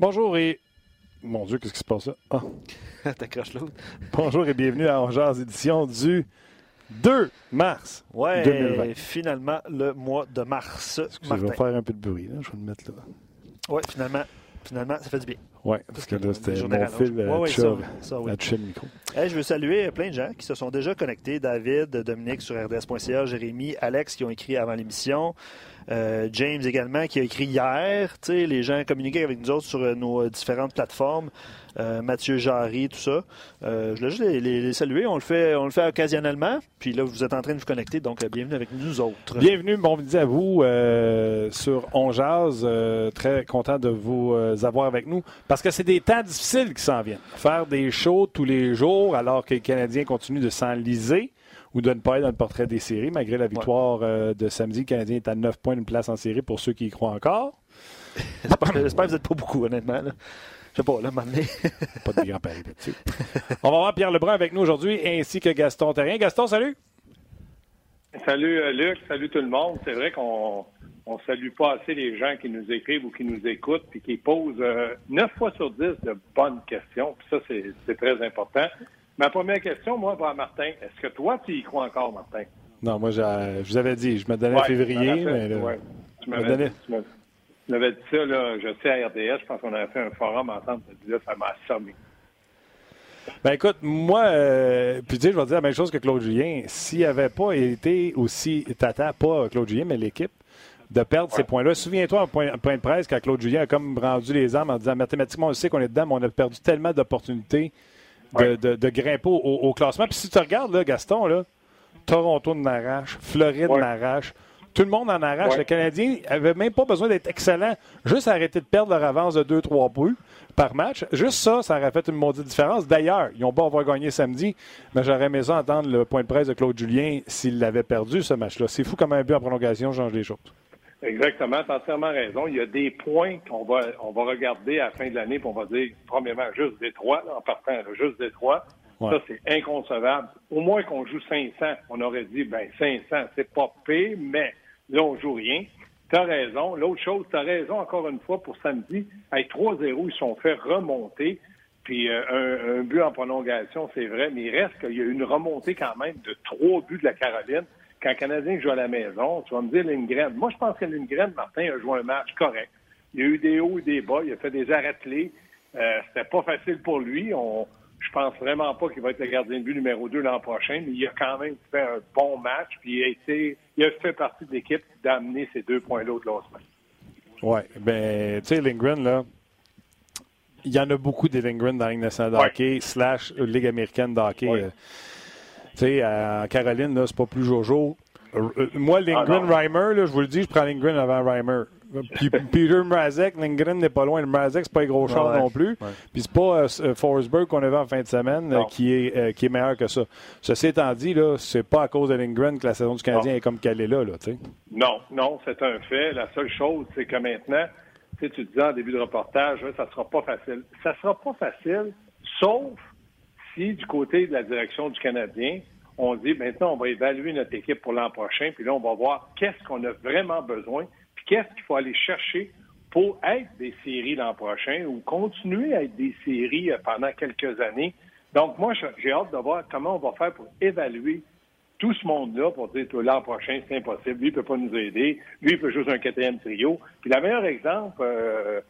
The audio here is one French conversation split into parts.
Bonjour et. Mon Dieu, qu'est-ce qui se passe là? Ah. T'accroches l'autre. Bonjour et bienvenue à Angers édition du 2 mars ouais, 2020. finalement, le mois de mars. Excusez, je vais faire un peu de bruit. Là. Je vais le mettre là. Oui, finalement, finalement, ça fait du bien. Oui, parce que là, c'était mon fil à, ouais, ça, ça, oui. à le micro. Hey, je veux saluer plein de gens qui se sont déjà connectés. David, Dominique sur RDS.ca, Jérémy, Alex qui ont écrit avant l'émission. Euh, James également qui a écrit hier. Les gens communiquaient avec nous autres sur euh, nos différentes plateformes. Euh, Mathieu Jarry, tout ça. Euh, je voulais juste les, les, saluer. On le, fait, on le fait occasionnellement. Puis là, vous êtes en train de vous connecter, donc bienvenue avec nous autres. Bienvenue, bon midi à vous sur On Jazz. très content de vous avoir avec nous parce que c'est des temps difficiles qui s'en viennent. Faire des shows tous les jours alors que les Canadiens continuent de s'enliser ou de ne pas être dans le portrait des séries, malgré la victoire euh, de samedi. Le Canadien est à 9 points d'une place en série pour ceux qui y croient encore. J'espère que vous n'êtes pas beaucoup, honnêtement. Là. Je sais pas, là, maintenant. pas de grand pari On va voir Pierre Lebrun avec nous aujourd'hui, ainsi que Gaston Terrien. Gaston, salut! Salut, euh, Luc. Salut tout le monde. C'est vrai qu'on on salue pas assez les gens qui nous écrivent ou qui nous écoutent puis qui posent euh, 9 fois sur 10 de bonnes questions. Puis ça, c'est très important. Ma première question, moi, pour Martin, est-ce que toi, tu y crois encore, Martin? Non, moi, je vous avais dit, je me donnais février, mais là, tu m'avais dit ça, là, je sais, à RDS, je pense qu'on avait fait un forum ensemble, là, ça m'a assommé. Ben écoute, moi, euh, puis tu sais, je vais dire la même chose que Claude Julien. S'il n'avait pas été aussi tata, pas Claude Julien, mais l'équipe, de perdre ces points-là. Souviens-toi, un point, point, de presse, quand Claude Julien a comme rendu les armes en disant mathématiquement, on sait qu'on est dedans, mais on a perdu tellement d'opportunités de, de, grimper au, classement. Puis si tu regardes, là, Gaston, là, Toronto en arrache, Floride en arrache. Tout le monde en arrache. Le Canadien n'avait même pas besoin d'être excellent. Juste arrêter de perdre leur avance de 2-3 buts par match. Juste ça, ça aurait fait une maudite différence. D'ailleurs, ils ont pas avoir gagné samedi, mais j'aurais aimé ça entendre le point de presse de Claude Julien s'il l'avait perdu, ce match-là. C'est fou comme un but en prolongation change les choses. Exactement, tu as entièrement raison. Il y a des points qu'on va, on va regarder à la fin de l'année, puis on va dire, premièrement, juste Détroit, là, en partant, là, juste Détroit. Ça, c'est inconcevable. Au moins qu'on joue 500, on aurait dit, ben 500, c'est pas pire, mais là, on joue rien. Tu as raison. L'autre chose, tu as raison encore une fois pour samedi. Avec 3-0, ils sont fait remonter. Puis euh, un, un, but en prolongation, c'est vrai, mais il reste qu'il y a une remontée quand même de trois buts de la Caroline quand le Canadien joue à la maison, tu vas me dire Lindgren. Moi, je pense que Lindgren, Martin, a joué un match correct. Il y a eu des hauts et des bas. Il a fait des arrêts clés. Euh, C'était pas facile pour lui. On, je pense vraiment pas qu'il va être le gardien de but numéro 2 l'an prochain, mais il a quand même fait un bon match. Puis il a, été, il a fait partie de l'équipe d'amener ces deux points-là au classement. Oui. Ben, tu sais, Lindgren, là, il y en a beaucoup des Lindgren dans la Ligue nationale de hockey, slash Ligue américaine de hockey. Euh, tu sais, à Caroline, là, c'est pas plus Jojo. Euh, moi, Lindgren, ah, Reimer, là, je vous le dis, je prends Lindgren avant Reimer. Puis Peter Mrazek, Lindgren n'est pas loin. Mrazek, c'est pas un gros char non plus. Puis c'est pas euh, Forsberg qu'on a vu en fin de semaine euh, qui, est, euh, qui est meilleur que ça. Ceci étant dit, là, c'est pas à cause de Lindgren que la saison du Canadien est comme qu'elle est là, là. Non, non, c'est un fait. La seule chose, c'est que maintenant, tu disais en début de reportage, ça sera pas facile. Ça sera pas facile, sauf si du côté de la direction du Canadien, on dit maintenant on va évaluer notre équipe pour l'an prochain, puis là on va voir qu'est-ce qu'on a vraiment besoin, puis qu'est-ce qu'il faut aller chercher pour être des séries l'an prochain ou continuer à être des séries euh, pendant quelques années. Donc moi j'ai hâte de voir comment on va faire pour évaluer tout ce monde-là pour dire l'an prochain c'est impossible, lui il peut pas nous aider, lui il peut jouer un quatrième trio. Puis le meilleur exemple, euh,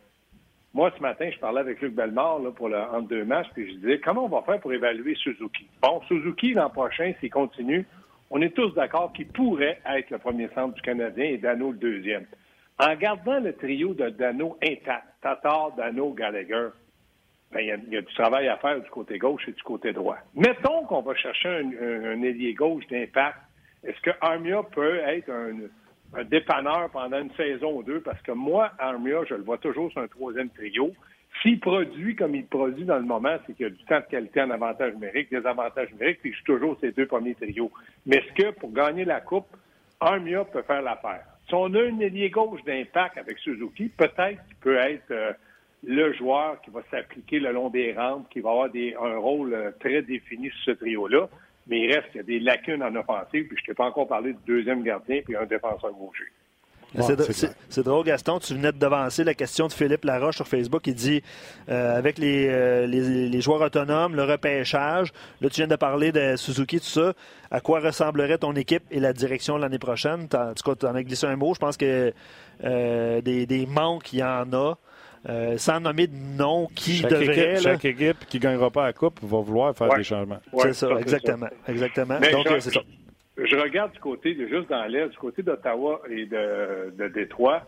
moi, ce matin, je parlais avec Luc Bellemare là, pour le entre deux matchs, puis je disais comment on va faire pour évaluer Suzuki? Bon, Suzuki, l'an prochain, s'il continue, on est tous d'accord qu'il pourrait être le premier centre du Canadien et Dano le deuxième. En gardant le trio de Dano intact, Tatar, Dano, Gallagher, ben, il, y a, y, a, du travail à faire du côté gauche et du côté droit. Mettons qu'on va chercher un, un ailier gauche d'impact. Est-ce que Armia peut être un, un dépanneur pendant une saison ou deux, parce que moi, Armia, je le vois toujours sur un troisième trio. S'il produit comme il produit dans le moment, c'est qu'il y a du temps de qualité en avantage numérique, des avantages numériques, puis je suis toujours ces deux premiers trios. Mais est-ce que pour gagner la Coupe, Armia peut faire l'affaire? Si on a une ailier gauche d'impact avec Suzuki, peut-être qu'il peut être euh, le joueur qui va s'appliquer le long des rampes, qui va avoir des, un rôle euh, très défini sur ce trio-là mais il reste qu'il y a des lacunes en offensive, puis je ne t'ai pas encore parlé du deuxième gardien puis un défenseur gaucher. c'est drôle, Gaston. Tu venais de devancer la question de Philippe Laroche sur Facebook. Il dit euh, avec euh, les, les, joueurs autonomes, le repêchage, là, tu viens de parler de Suzuki, tout ça. À quoi ressemblerait ton équipe et la direction l'année prochaine? En tout cas, tu en as glissé un mot. Je pense que euh, des, des manques, il y en a. sans nommer de nom qui chaque devrait. Équipe, Chaque équipe qui ne gagnera pas la Coupe va vouloir faire des changements. c'est ça, exactement. exactement. Donc, c'est ça je regarde du côté, de, juste dans l'Est, du côté d'Ottawa et de, de Détroit,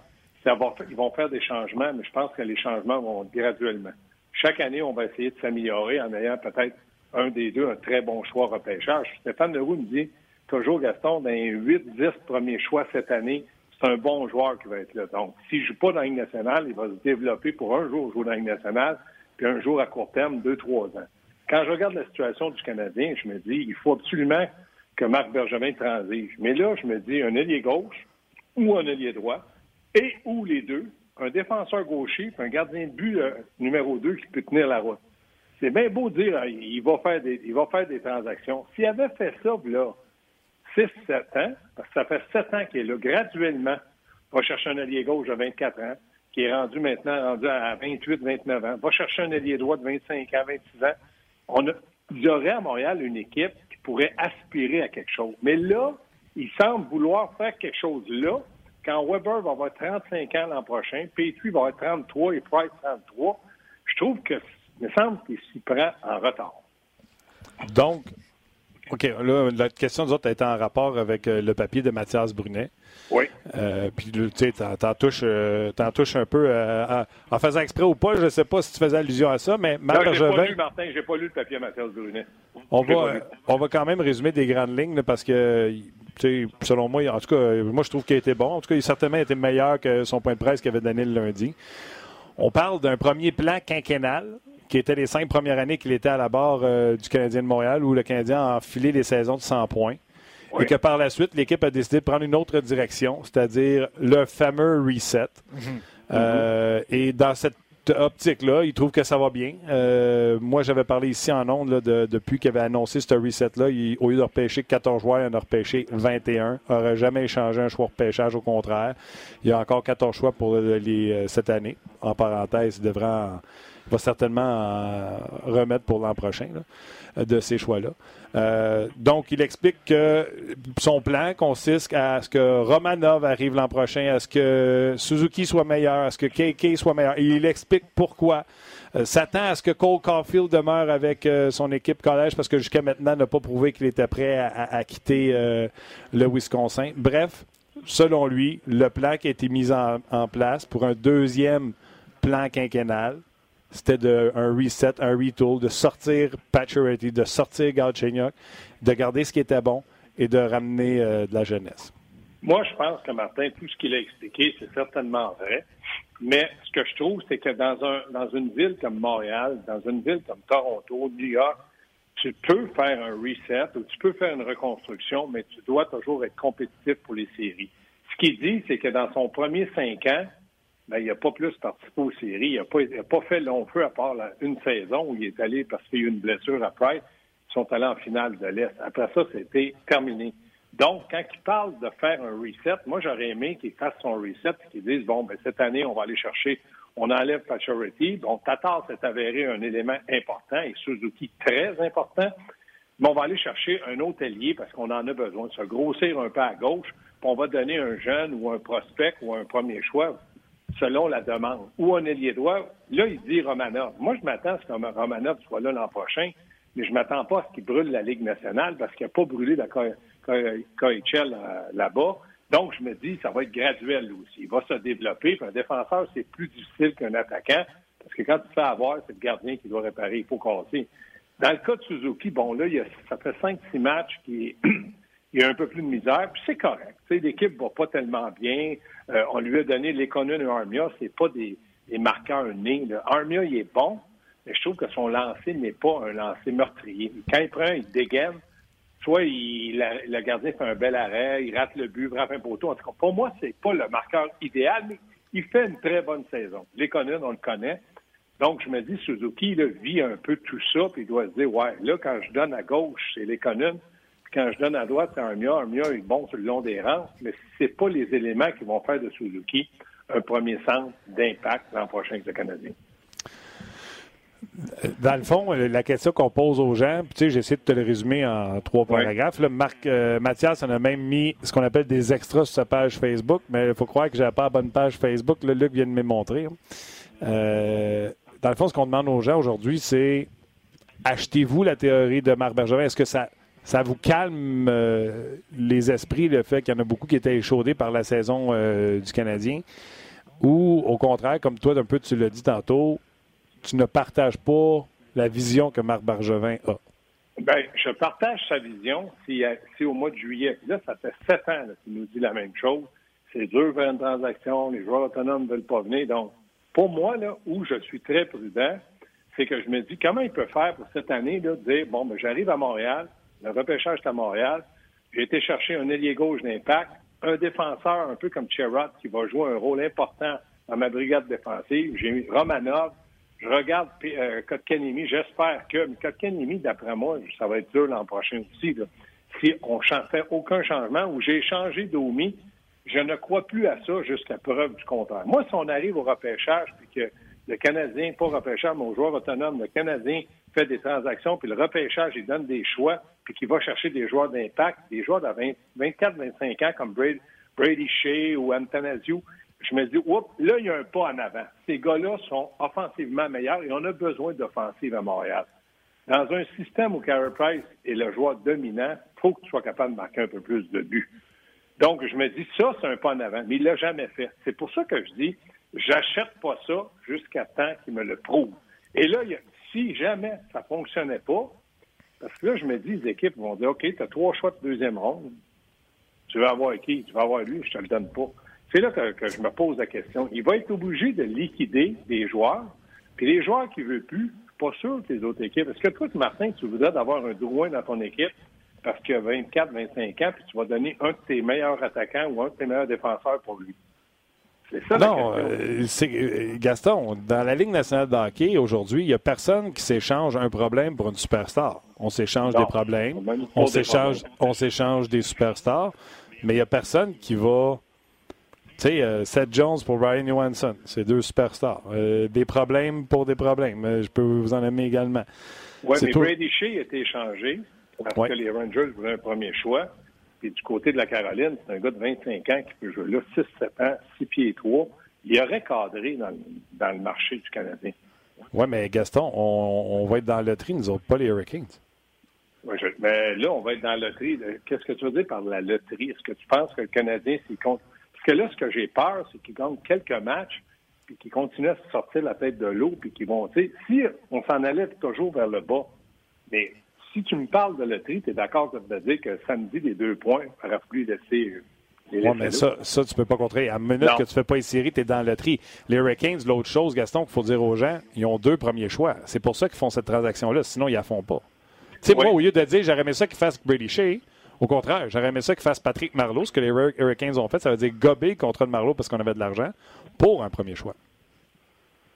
ça ils vont faire des changements, mais je pense que les changements vont graduellement. Chaque année, on va essayer de s'améliorer en ayant peut-être un des deux un très bon choix repêchage. Stéphane Leroux me dit toujours, Gaston, dans les 8-10 premiers choix cette année, c'est un bon joueur qui va être là. Donc, s'il ne joue pas dans la Ligue nationale, il va se développer pour un jour jouer dans la Ligue nationale, puis un jour à court terme, deux, trois ans. Quand je regarde la situation du Canadien, je me dis, il faut absolument que Marc Bergevin transige. Mais là, je me dis un ailier gauche ou un ailier droit, et ou les deux, un défenseur gaucher puis un gardien de but euh, numéro 2 qui peut tenir la route. C'est bien beau de dire hein, il va faire des il va faire des transactions. S'il avait fait ça là 6 7 ans, parce que ça fait 7 ans qu'il est là graduellement, va chercher un allié gauche de 24 ans qui est rendu maintenant rendu à 28 29 ans, va chercher un allié droit de 25 ans, 26 ans. On il y aurait à Montréal une équipe pourrait aspirer à quelque chose. Mais là, il semble vouloir faire quelque chose là. Quand Weber va avoir 35 ans l'an prochain, Petrie va avoir 33 et Price 33, je trouve que, il me semble qu'il s'y prend en retard. Donc, OK, là, la question des autres a été en rapport avec euh, le papier de Mathias Brunet. Oui. Euh, puis, tu sais, t'en touches, euh, touches, un peu en faisant exprès ou pas. Je ne sais pas si tu faisais allusion à ça, mais Marc Non, j'ai pas lu, Martin, j'ai pas lu le papier de Mathias Brunet. On va, on va quand même résumer des grandes lignes parce que, selon moi, en tout cas, moi, je trouve qu'il a été bon. En tout cas, il a certainement été meilleur que son point de presse qu'il avait donné le lundi. On parle d'un premier plan quinquennal qui était les cinq premières années qu'il était à la barre euh, du Canadien de Montréal, où le Canadien a enfilé les saisons de 100 points. Et que par la suite, l'équipe a décidé de prendre une autre direction, c'est-à-dire le fameux reset. Mhm. Euh, et dans cette optique-là, il trouve que ça va bien. Euh, moi, j'avais parlé ici en ondes de, depuis qu'il avait annoncé ce reset-là. Au lieu de repêcher 14 joueurs, il en a repêché 21. Il n'aurait jamais échangé un choix de repêchage, au contraire. Il y a encore 14 choix pour les, cette année. En parenthèse, il devrait en, va certainement remettre pour l'an prochain de ces choix-là. Euh, donc, il explique que son plan consiste à ce que Romanov arrive l'an prochain, à ce que Suzuki soit meilleur, à ce que KK soit meilleur. Il explique pourquoi. Euh, s'attend à ce que Cole Caulfield demeure avec euh, son équipe collège parce que jusqu'à maintenant, n'a pas prouvé qu'il était prêt à, quitter le Wisconsin. Bref, selon lui, le plan qui a été mis en place pour un deuxième plan quinquennal, c'était un reset, un retool, de sortir Patcherity, de sortir Galchenyuk, de garder ce qui était bon et de ramener euh, de la jeunesse. Moi, je pense que Martin, tout ce qu'il a expliqué, c'est certainement vrai. Mais ce que je trouve, c'est que dans, un, dans une ville comme Montréal, dans une ville comme Toronto, New York, tu peux faire un reset ou tu peux faire une reconstruction, mais tu dois toujours être compétitif pour les séries. Ce qu'il dit, c'est que dans son premier cinq ans, ben, il n'a pas plus participé aux séries. Il n'a pas, fait long feu à part une saison où il est allé parce qu'il y a eu une blessure après. Ils sont allés en finale de l'Est. Après ça, c'était terminé. Donc, quand il parle de faire un reset, moi, j'aurais aimé qu'il fasse son reset et qu'il dise, bon, ben, cette année, on va aller chercher, on enlève Pacioretty. Bon, Tatar s'est avéré un élément important et Suzuki très important. Mais on va aller chercher un autre parce qu'on en a besoin se grossir un peu à gauche. Puis on va donner un jeune ou un prospect ou un premier choix selon la demande, ou un ailier droit. Là, il dit Romanov. Moi, je m'attends à ce que Romanov soit là l'an prochain, mais je m'attends pas à ce qu'il brûle la Ligue nationale parce qu'il n'a pas brûlé la KHL euh, là-bas. Donc, je me dis, ça va être graduel aussi. Il va se développer. un défenseur, c'est plus difficile qu'un attaquant parce que quand tu fais avoir, c'est le gardien qui doit réparer, il faut casser. Dans le cas de Suzuki, bon, là, il ça fait 5-6 matchs qui il y a un peu plus de misère, puis c'est correct. L'équipe va pas tellement bien. Euh, on lui a donné l'Econon et Armia, c'est pas des, marqueurs nés. Armia, il est bon, mais je trouve que son lancer n'est pas un lancer meurtrier. Quand il prend, il dégaine. Soit il, le gardien fait un bel arrêt, il rate le but, frappe un poteau. En tout cas, pour moi, c'est pas le marqueur idéal, mais il fait une très bonne saison. L'Econon, on le connaît. Donc, je me dis, Suzuki, il vit un peu tout ça, puis il doit se dire, ouais, là, quand je donne à gauche, c'est l'Econon quand je donne à droite, c'est Armia. Armia est bon sur le long des rangs, mais c'est pas les éléments qui vont faire de Suzuki un premier centre d'impact l'an prochain avec le Canadien. Dans le fond, la question qu'on pose aux gens, tu sais, j'essaie de te le résumer en trois paragraphes. Marc euh, Mathias en a même mis ce qu'on appelle des extras sur sa page Facebook, mais il faut croire que j'ai pas la bonne page Facebook. Le Luc vient de me montrer. Euh, dans le fond, ce qu'on demande aux gens aujourd'hui, c'est achetez-vous la théorie de Marc Bergevin? Est-ce que ça, ça vous calme euh, les esprits, le fait qu'il y en a beaucoup qui étaient échaudés par la saison du Canadien? Ou au contraire, comme toi, un peu tu l'as dit tantôt, tu ne partages pas la vision que Marc Bergevin a? Bien, je partage sa vision si, au mois de juillet, là, ça fait sept ans qu'il nous dit la même chose. C'est dur faire une transaction, les joueurs autonomes ne veulent pas venir. Donc, pour moi, là, où je suis très prudent, c'est que je me dis comment il peut faire pour cette année, là, de dire, bon, ben, j'arrive à Montréal, le repêchage est à Montréal, j'ai été chercher un ailier gauche d'impact, un défenseur un peu comme Cherrod qui va jouer un rôle important dans ma brigade défensive. J'ai mis Romanov, je regarde euh, j'espère que. Mais d'après moi, ça va être dur l'an prochain aussi. Si on ne fait aucun changement ou j'ai changé d'OMI, je ne crois plus à ça jusqu'à preuve du contraire. Moi, si on arrive au repêchage, puis que le Canadien, pas repêchage, au joueur autonome, le Canadien fait des transactions, puis le repêchage, il donne des choix, puis qu'il va chercher des joueurs d'impact, des joueurs de 24-25 ans comme Brady, Brady Shea ou Antanasio, je me dis, oups, là, il y a un pas en avant. Ces gars-là sont offensivement meilleurs et on a besoin d'offensive à Montréal. Dans un système où Carey Price est le joueur dominant, il faut que tu sois capable de marquer un peu plus de buts. Donc, je me dis, ça, c'est un pas en avant, mais il l'a jamais fait. C'est pour ça que je dis, j'achète pas ça jusqu'à temps qu'il me le prouve. Et là, si jamais ça fonctionnait pas, parce que là, je me dis, les équipes vont dire, OK, tu as trois choix de deuxième ronde. Tu vas avoir qui? Tu vas avoir lui, je te le donne pas. C'est là que, je me pose la question. Il va être obligé de liquider des joueurs, puis les joueurs qui ne veulent plus, pas sûr que les autres équipes. Est-ce que toi, Martin, tu voudrais d'avoir un Drouin dans ton équipe parce qu'il a 24, 25 ans, puis tu vas donner un de tes meilleurs attaquants ou un de tes meilleurs défenseurs pour lui? C'est ça non, euh, euh, Gaston, dans la Ligue nationale de hockey, aujourd'hui, il n'y a personne qui s'échange un problème pour une superstar. On s'échange des problèmes, on s'échange, on s'échange des superstars, mais il n'y a personne qui va tu sais, euh, Seth Jones pour Ryan Johansson, c'est deux superstars. Euh, des problèmes pour des problèmes. Je peux vous en aimer également. Oui, mais Brady Shea a été échangé parce que les Rangers voulaient un premier choix. Puis du côté de la Caroline, c'est un gars de 25 ans qui peut jouer là 6-7 ans, 6 pieds 3. Il aurait cadré dans, le marché du Canadien. Oui, mais Gaston, on, va être dans la loterie, nous autres, pas les Hurricanes. Oui, mais là, on va être dans la loterie. Qu'est-ce que tu veux dire par la loterie? Est-ce que tu penses que le Canadien, s'il compte parce que là, ce que j'ai peur, c'est qu'ils gagnent quelques matchs, puis qu'ils continuent à se sortir la tête de l'eau, puis qu'ils vont, tu sais, si on s'en allait toujours vers le bas, mais si tu me parles de loterie, tu es d'accord de dire que samedi, les deux points, il aurait fallu laisser. Oui, mais ça, ça, tu peux pas contrer. À la minute que tu fais pas les séries, tu es dans la loterie. Les Hurricanes, l'autre chose, Gaston, qu'il faut dire aux gens, ils ont deux premiers choix. C'est pour ça qu'ils font cette transaction-là, sinon ils la font pas. Tu sais, moi, au lieu de dire, j'aurais aimé ça qu'ils fassent Brady Shea, au contraire, j'aurais aimé ça qu'il fasse Patrick Marleau. Ce que les Hurricanes ont fait, ça veut dire gober contre de Marleau parce qu'on avait de l'argent pour un premier choix.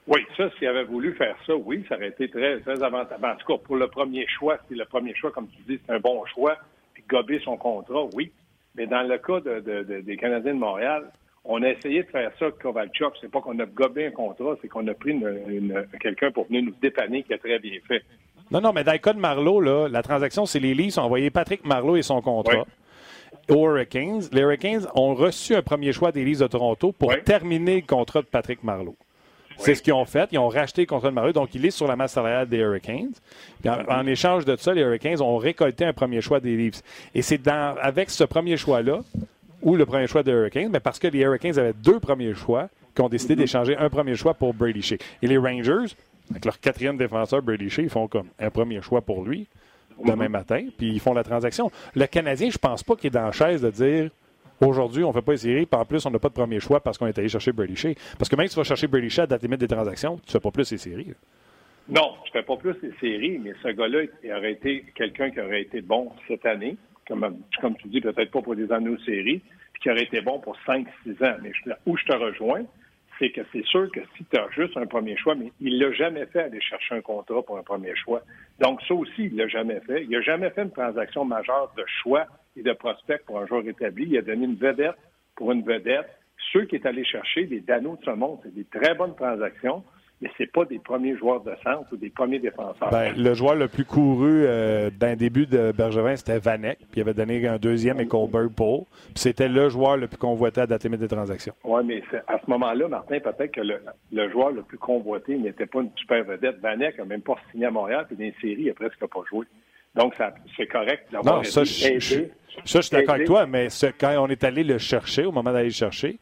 Oui, ça, s'il avait voulu faire ça, oui, ça aurait été très, très avantageux. En tout cas, pour le premier choix, si le premier choix, comme tu dis, c'est un bon choix, puis gober son contrat, oui. Mais dans le cas des Canadiens de Montréal, on a essayé de faire ça avec Kovalchuk. C'est pas qu'on a gobé un contrat, c'est qu'on a pris quelqu'un pour venir nous dépanner qui a très bien fait. Non, non, mais dans le cas de Marlowe, là, la transaction, c'est les Leafs ont envoyé Patrick Marlowe et son contrat. aux Hurricanes. Les Hurricanes ont reçu un premier choix des Leafs de Toronto pour terminer le contrat de Patrick Marlowe. C'est ce qu'ils ont fait. Ils ont racheté le contrat de donc il est sur la masse salariale des Hurricanes. en, échange de ça, les Hurricanes ont récolté un premier choix des Leafs. Et c'est avec ce premier choix-là, ou le premier choix des Hurricanes, mais parce que les Hurricanes avaient deux premiers choix, qu'ils ont décidé d'échanger un premier choix pour Brady Shea. Et les Rangers, avec leur quatrième défenseur, Brady Shea, ils font comme un premier choix pour lui demain matin, puis ils font la transaction. Le Canadien, je pense pas qu'il est dans la chaise de dire aujourd'hui, on ne fait pas les séries, puis en plus, on n'a pas de premier choix parce qu'on est allé chercher Brady Shea. Parce que même si tu vas chercher Brady Shea à date limite des transactions, tu ne fais pas plus les séries. Non, je ne fais pas plus les séries, mais ce gars-là, il aurait été quelqu'un qui aurait été bon cette année, comme, tu dis, peut-être pas pour des années aux séries, puis qui aurait été bon pour 5-6 ans. Mais où je te rejoins, c'est que c'est sûr que si tu as juste un premier choix, mais il l'a jamais fait aller chercher un contrat pour un premier choix. Donc, ça aussi, il l'a jamais fait. Il n'a jamais fait une transaction majeure de choix et de prospect pour un joueur établi. Il a donné une vedette pour une vedette. Ceux qui est allé chercher, des Danos de ce monde, c'est des très bonnes transactions mais c'est pas des premiers joueurs de centre ou des premiers défenseurs. Ben, le joueur le plus couru euh, d'un début de Bergevin, c'était Vanek, puis il avait donné un deuxième et Colbert Paul. C'était le joueur le plus convoité à dater des transactions. Oui, mais à ce moment-là, Martin, peut-être que le, joueur le plus convoité n'était pas une super vedette. Vanek n'a même pas signé à Montréal, puis dans les séries, il n'a presque pas joué. Donc, c'est correct d'avoir Non, ça, je, ça, je suis d'accord avec toi, mais quand on est allé le chercher, au moment d'aller le chercher,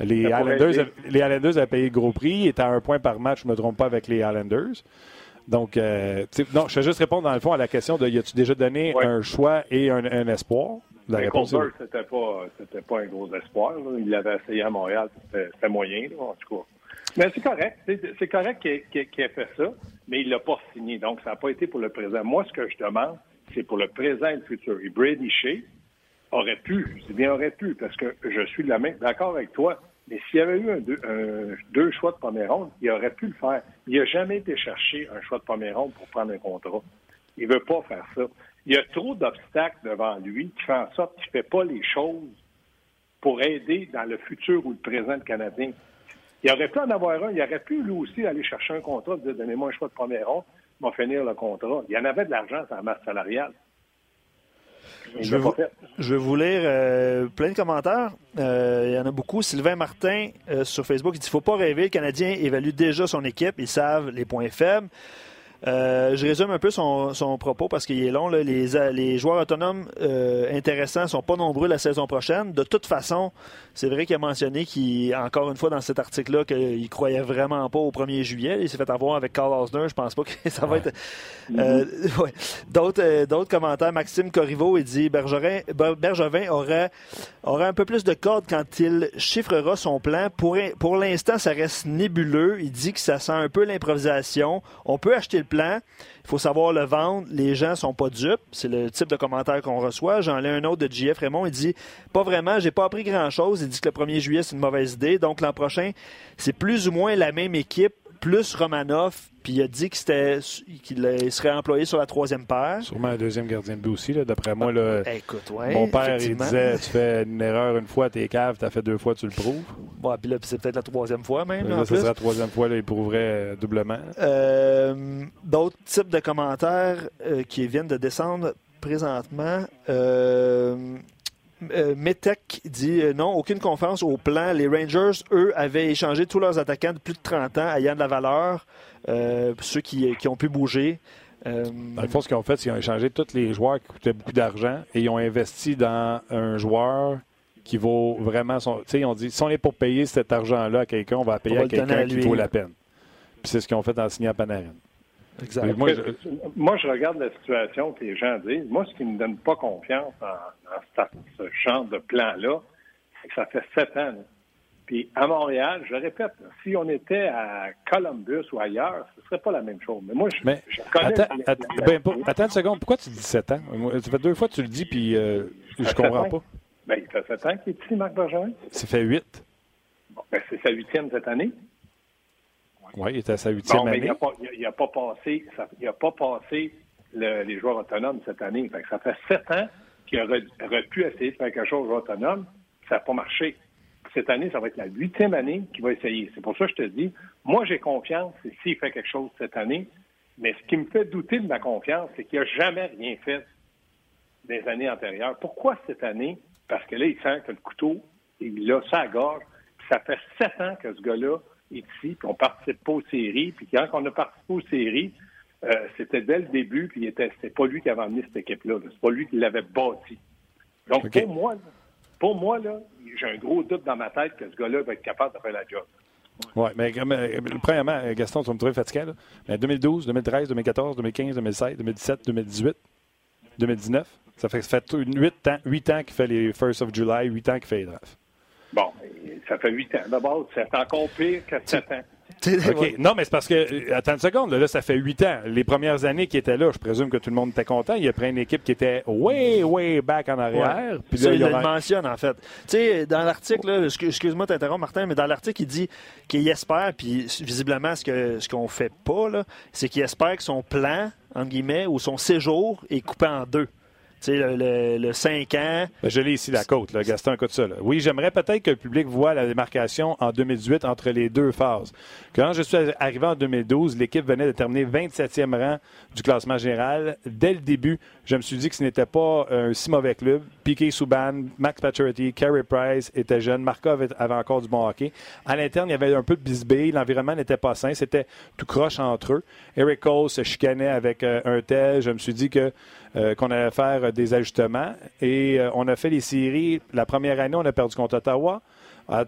les Islanders, les avaient payé le gros prix. Étaient à un point par match, je ne me trompe pas, avec les Islanders. Donc, euh, non, je vais juste répondre dans le fond à la question de y a-tu déjà donné un choix et un, espoir? La réponse c'était pas, pas un gros espoir. Il l'avait essayé à Montréal, c'était moyen, en tout cas. Mais c'est correct. C'est correct qu'il ait, fait ça, mais il l'a pas signé. Donc, ça n'a pas été pour le présent. Moi, ce que je demande, c'est pour le présent et le futur. Et Brady Shea aurait pu, c'est bien aurait pu, parce que je suis de d'accord avec toi. Mais s'il y avait eu deux, choix de première ronde, il aurait pu le faire. Il n'a jamais été chercher un choix de première ronde pour prendre un contrat. Il ne veut pas faire ça. Il y a trop d'obstacles devant lui qui font en sorte qu'il ne fait pas les choses pour aider dans le futur ou le présent du Canadien. Il aurait pu en avoir un. Il aurait pu, lui aussi, aller chercher un contrat, dire donnez-moi un choix de première ronde, va finir le contrat. Il y en avait de l'argent sur la masse salariale. Je vais, vous, lire euh, plein de commentaires. Euh, il y en a beaucoup. Sylvain Martin euh, sur Facebook il dit ne faut pas rêver. Le Canadien évalue déjà son équipe. Ils savent les points faibles. Euh, je résume un peu son, propos parce qu'il est long. Les, les, joueurs autonomes euh, intéressants ne sont pas nombreux la saison prochaine. De toute façon, c'est vrai qu'il a mentionné, qu'il, encore une fois dans cet article-là, qu'il ne croyait vraiment pas au 1er juillet. Il s'est fait avoir avec Carl Osner. Je pense pas que ça va être. Euh, d'autres, d'autres commentaires. Maxime Corriveau, il dit Bergerin, Bergevin aurait, aurait un peu plus de corde quand il chiffrera son plan. Pour, pour l'instant, ça reste nébuleux. Il dit que ça sent un peu l'improvisation. On peut acheter le plan. Il faut savoir le vendre. Les gens sont pas dupes. C'est le type de commentaire qu'on reçoit. J'en ai un autre de JF Raymond. Il dit Pas vraiment, j'ai pas appris grand-chose. Il dit que le 1er juillet, c'est une mauvaise idée. Donc l'an prochain, c'est plus ou moins la même équipe plus Romanov, puis il a dit qu'il serait employé sur la troisième paire. Sûrement un deuxième gardien de but aussi, d'après moi. Là, Écoute, mon père, il disait tu fais une erreur une fois, t'es cave, t'as fait deux fois, tu le prouves. Bon, puis là, c'est peut-être la troisième fois même. Là, ça sera la troisième fois, là, il prouverait euh, doublement. Euh, d'autres types de commentaires euh, qui viennent de descendre présentement. Euh, Metec dit euh, non, aucune confiance au plan. Les Rangers, eux, avaient échangé tous leurs attaquants de plus de 30 ans ayant de la valeur, euh, ceux qui, ont pu bouger. Dans le fond, ce qu'ils ont fait, c'est qu'ils ont échangé tous les joueurs qui coûtaient beaucoup d'argent et ils ont investi dans un joueur qui vaut vraiment son. Tu sais, ils ont dit si on est pour payer cet argent-là à quelqu'un, on va payer à quelqu'un qui vaut la peine. Puis c'est ce qu'ils ont fait en signant Panarin. Moi je... regarde la situation que les gens disent. Moi, ce qui ne me donne pas confiance en, ce genre de plan-là, c'est que ça fait sept ans. Puis à Montréal, je répète, si on était à Columbus ou ailleurs, ce ne serait pas la même chose. Mais moi, je, connais. Attends, une seconde, pourquoi tu dis sept ans? Ça fait deux fois que tu le dis, puis euh, je comprends pas. Ben, il fait sept ans qu'il est ici, Marc Bergeron. Ça fait huit. Bon, ben, c'est sa huitième cette année. Oui, il était à sa huitième année. il n'a pas, passé, il a pas passé les joueurs autonomes cette année. ça fait sept ans qu'il aurait, pu essayer de faire quelque chose autonome. Ça n'a pas marché. Cette année, ça va être la huitième année qu'il va essayer. C'est pour ça que je te dis, moi, j'ai confiance s'il fait quelque chose cette année. Mais ce qui me fait douter de ma confiance, c'est qu'il n'a jamais rien fait des années antérieures. Pourquoi cette année? Parce que là, il sent que le couteau, il a sa gorge. Ça fait sept ans que ce gars-là ici, puis on participe pas aux séries. Puis quand on a participé aux séries, euh, c'était dès le début, puis c'était pas lui qui avait amené cette équipe-là. C'est pas lui qui l'avait bâti. Donc pour moi, pour moi, là, j'ai un gros doute dans ma tête que ce gars-là va être capable de faire la job. Oui, mais euh, premièrement, Gaston, tu vas me trouver fatigué. Là. Mais 2012, 2013, 2014, 2015, 2016, 2017, 2018, 2019, ça fait, ça fait 8 ans, 8 ans qu'il fait les First of July, 8 ans qu'il fait les drafts. Bon, ça fait huit ans. D'abord, c'est encore pire que sept ans. Non, mais c'est parce que, euh, attends une seconde, là, ça fait huit ans. Les premières années qui étaient là, je présume que tout le monde était content. Il a pris une équipe qui était way, way back en arrière. Puis il, le mentionne, en fait. Tu sais, dans l'article, excuse-moi de t'interrompre, Martin, mais dans l'article, il dit qu'il espère, puis visiblement, ce qu'on ce qu'on fait pas, c'est qu'il espère que son plan, entre guillemets, ou son séjour est coupé en deux le, le, 5 ans. Ben, je l'ai ici, la côte. Là. Gaston, écoute ça. Oui, j'aimerais peut-être que le public voit la démarcation en 2018 entre les deux phases. Quand je suis arrivé en 2012, l'équipe venait de terminer 27e rang du classement général. Dès le début, je me suis dit que ce n'était pas un si mauvais club. Piquet Souban, Max Pacioretty, Carey Price étaient jeunes. Markov avait encore du bon hockey. À l'interne, il y avait un peu de bisbille. L'environnement n'était pas sain. C'était tout croche entre eux. Eric Cole se chicanait avec euh, un tel. Je me suis dit que euh, qu'on allait faire des ajustements. Et euh, on a fait les séries. La première année, on a perdu contre Ottawa.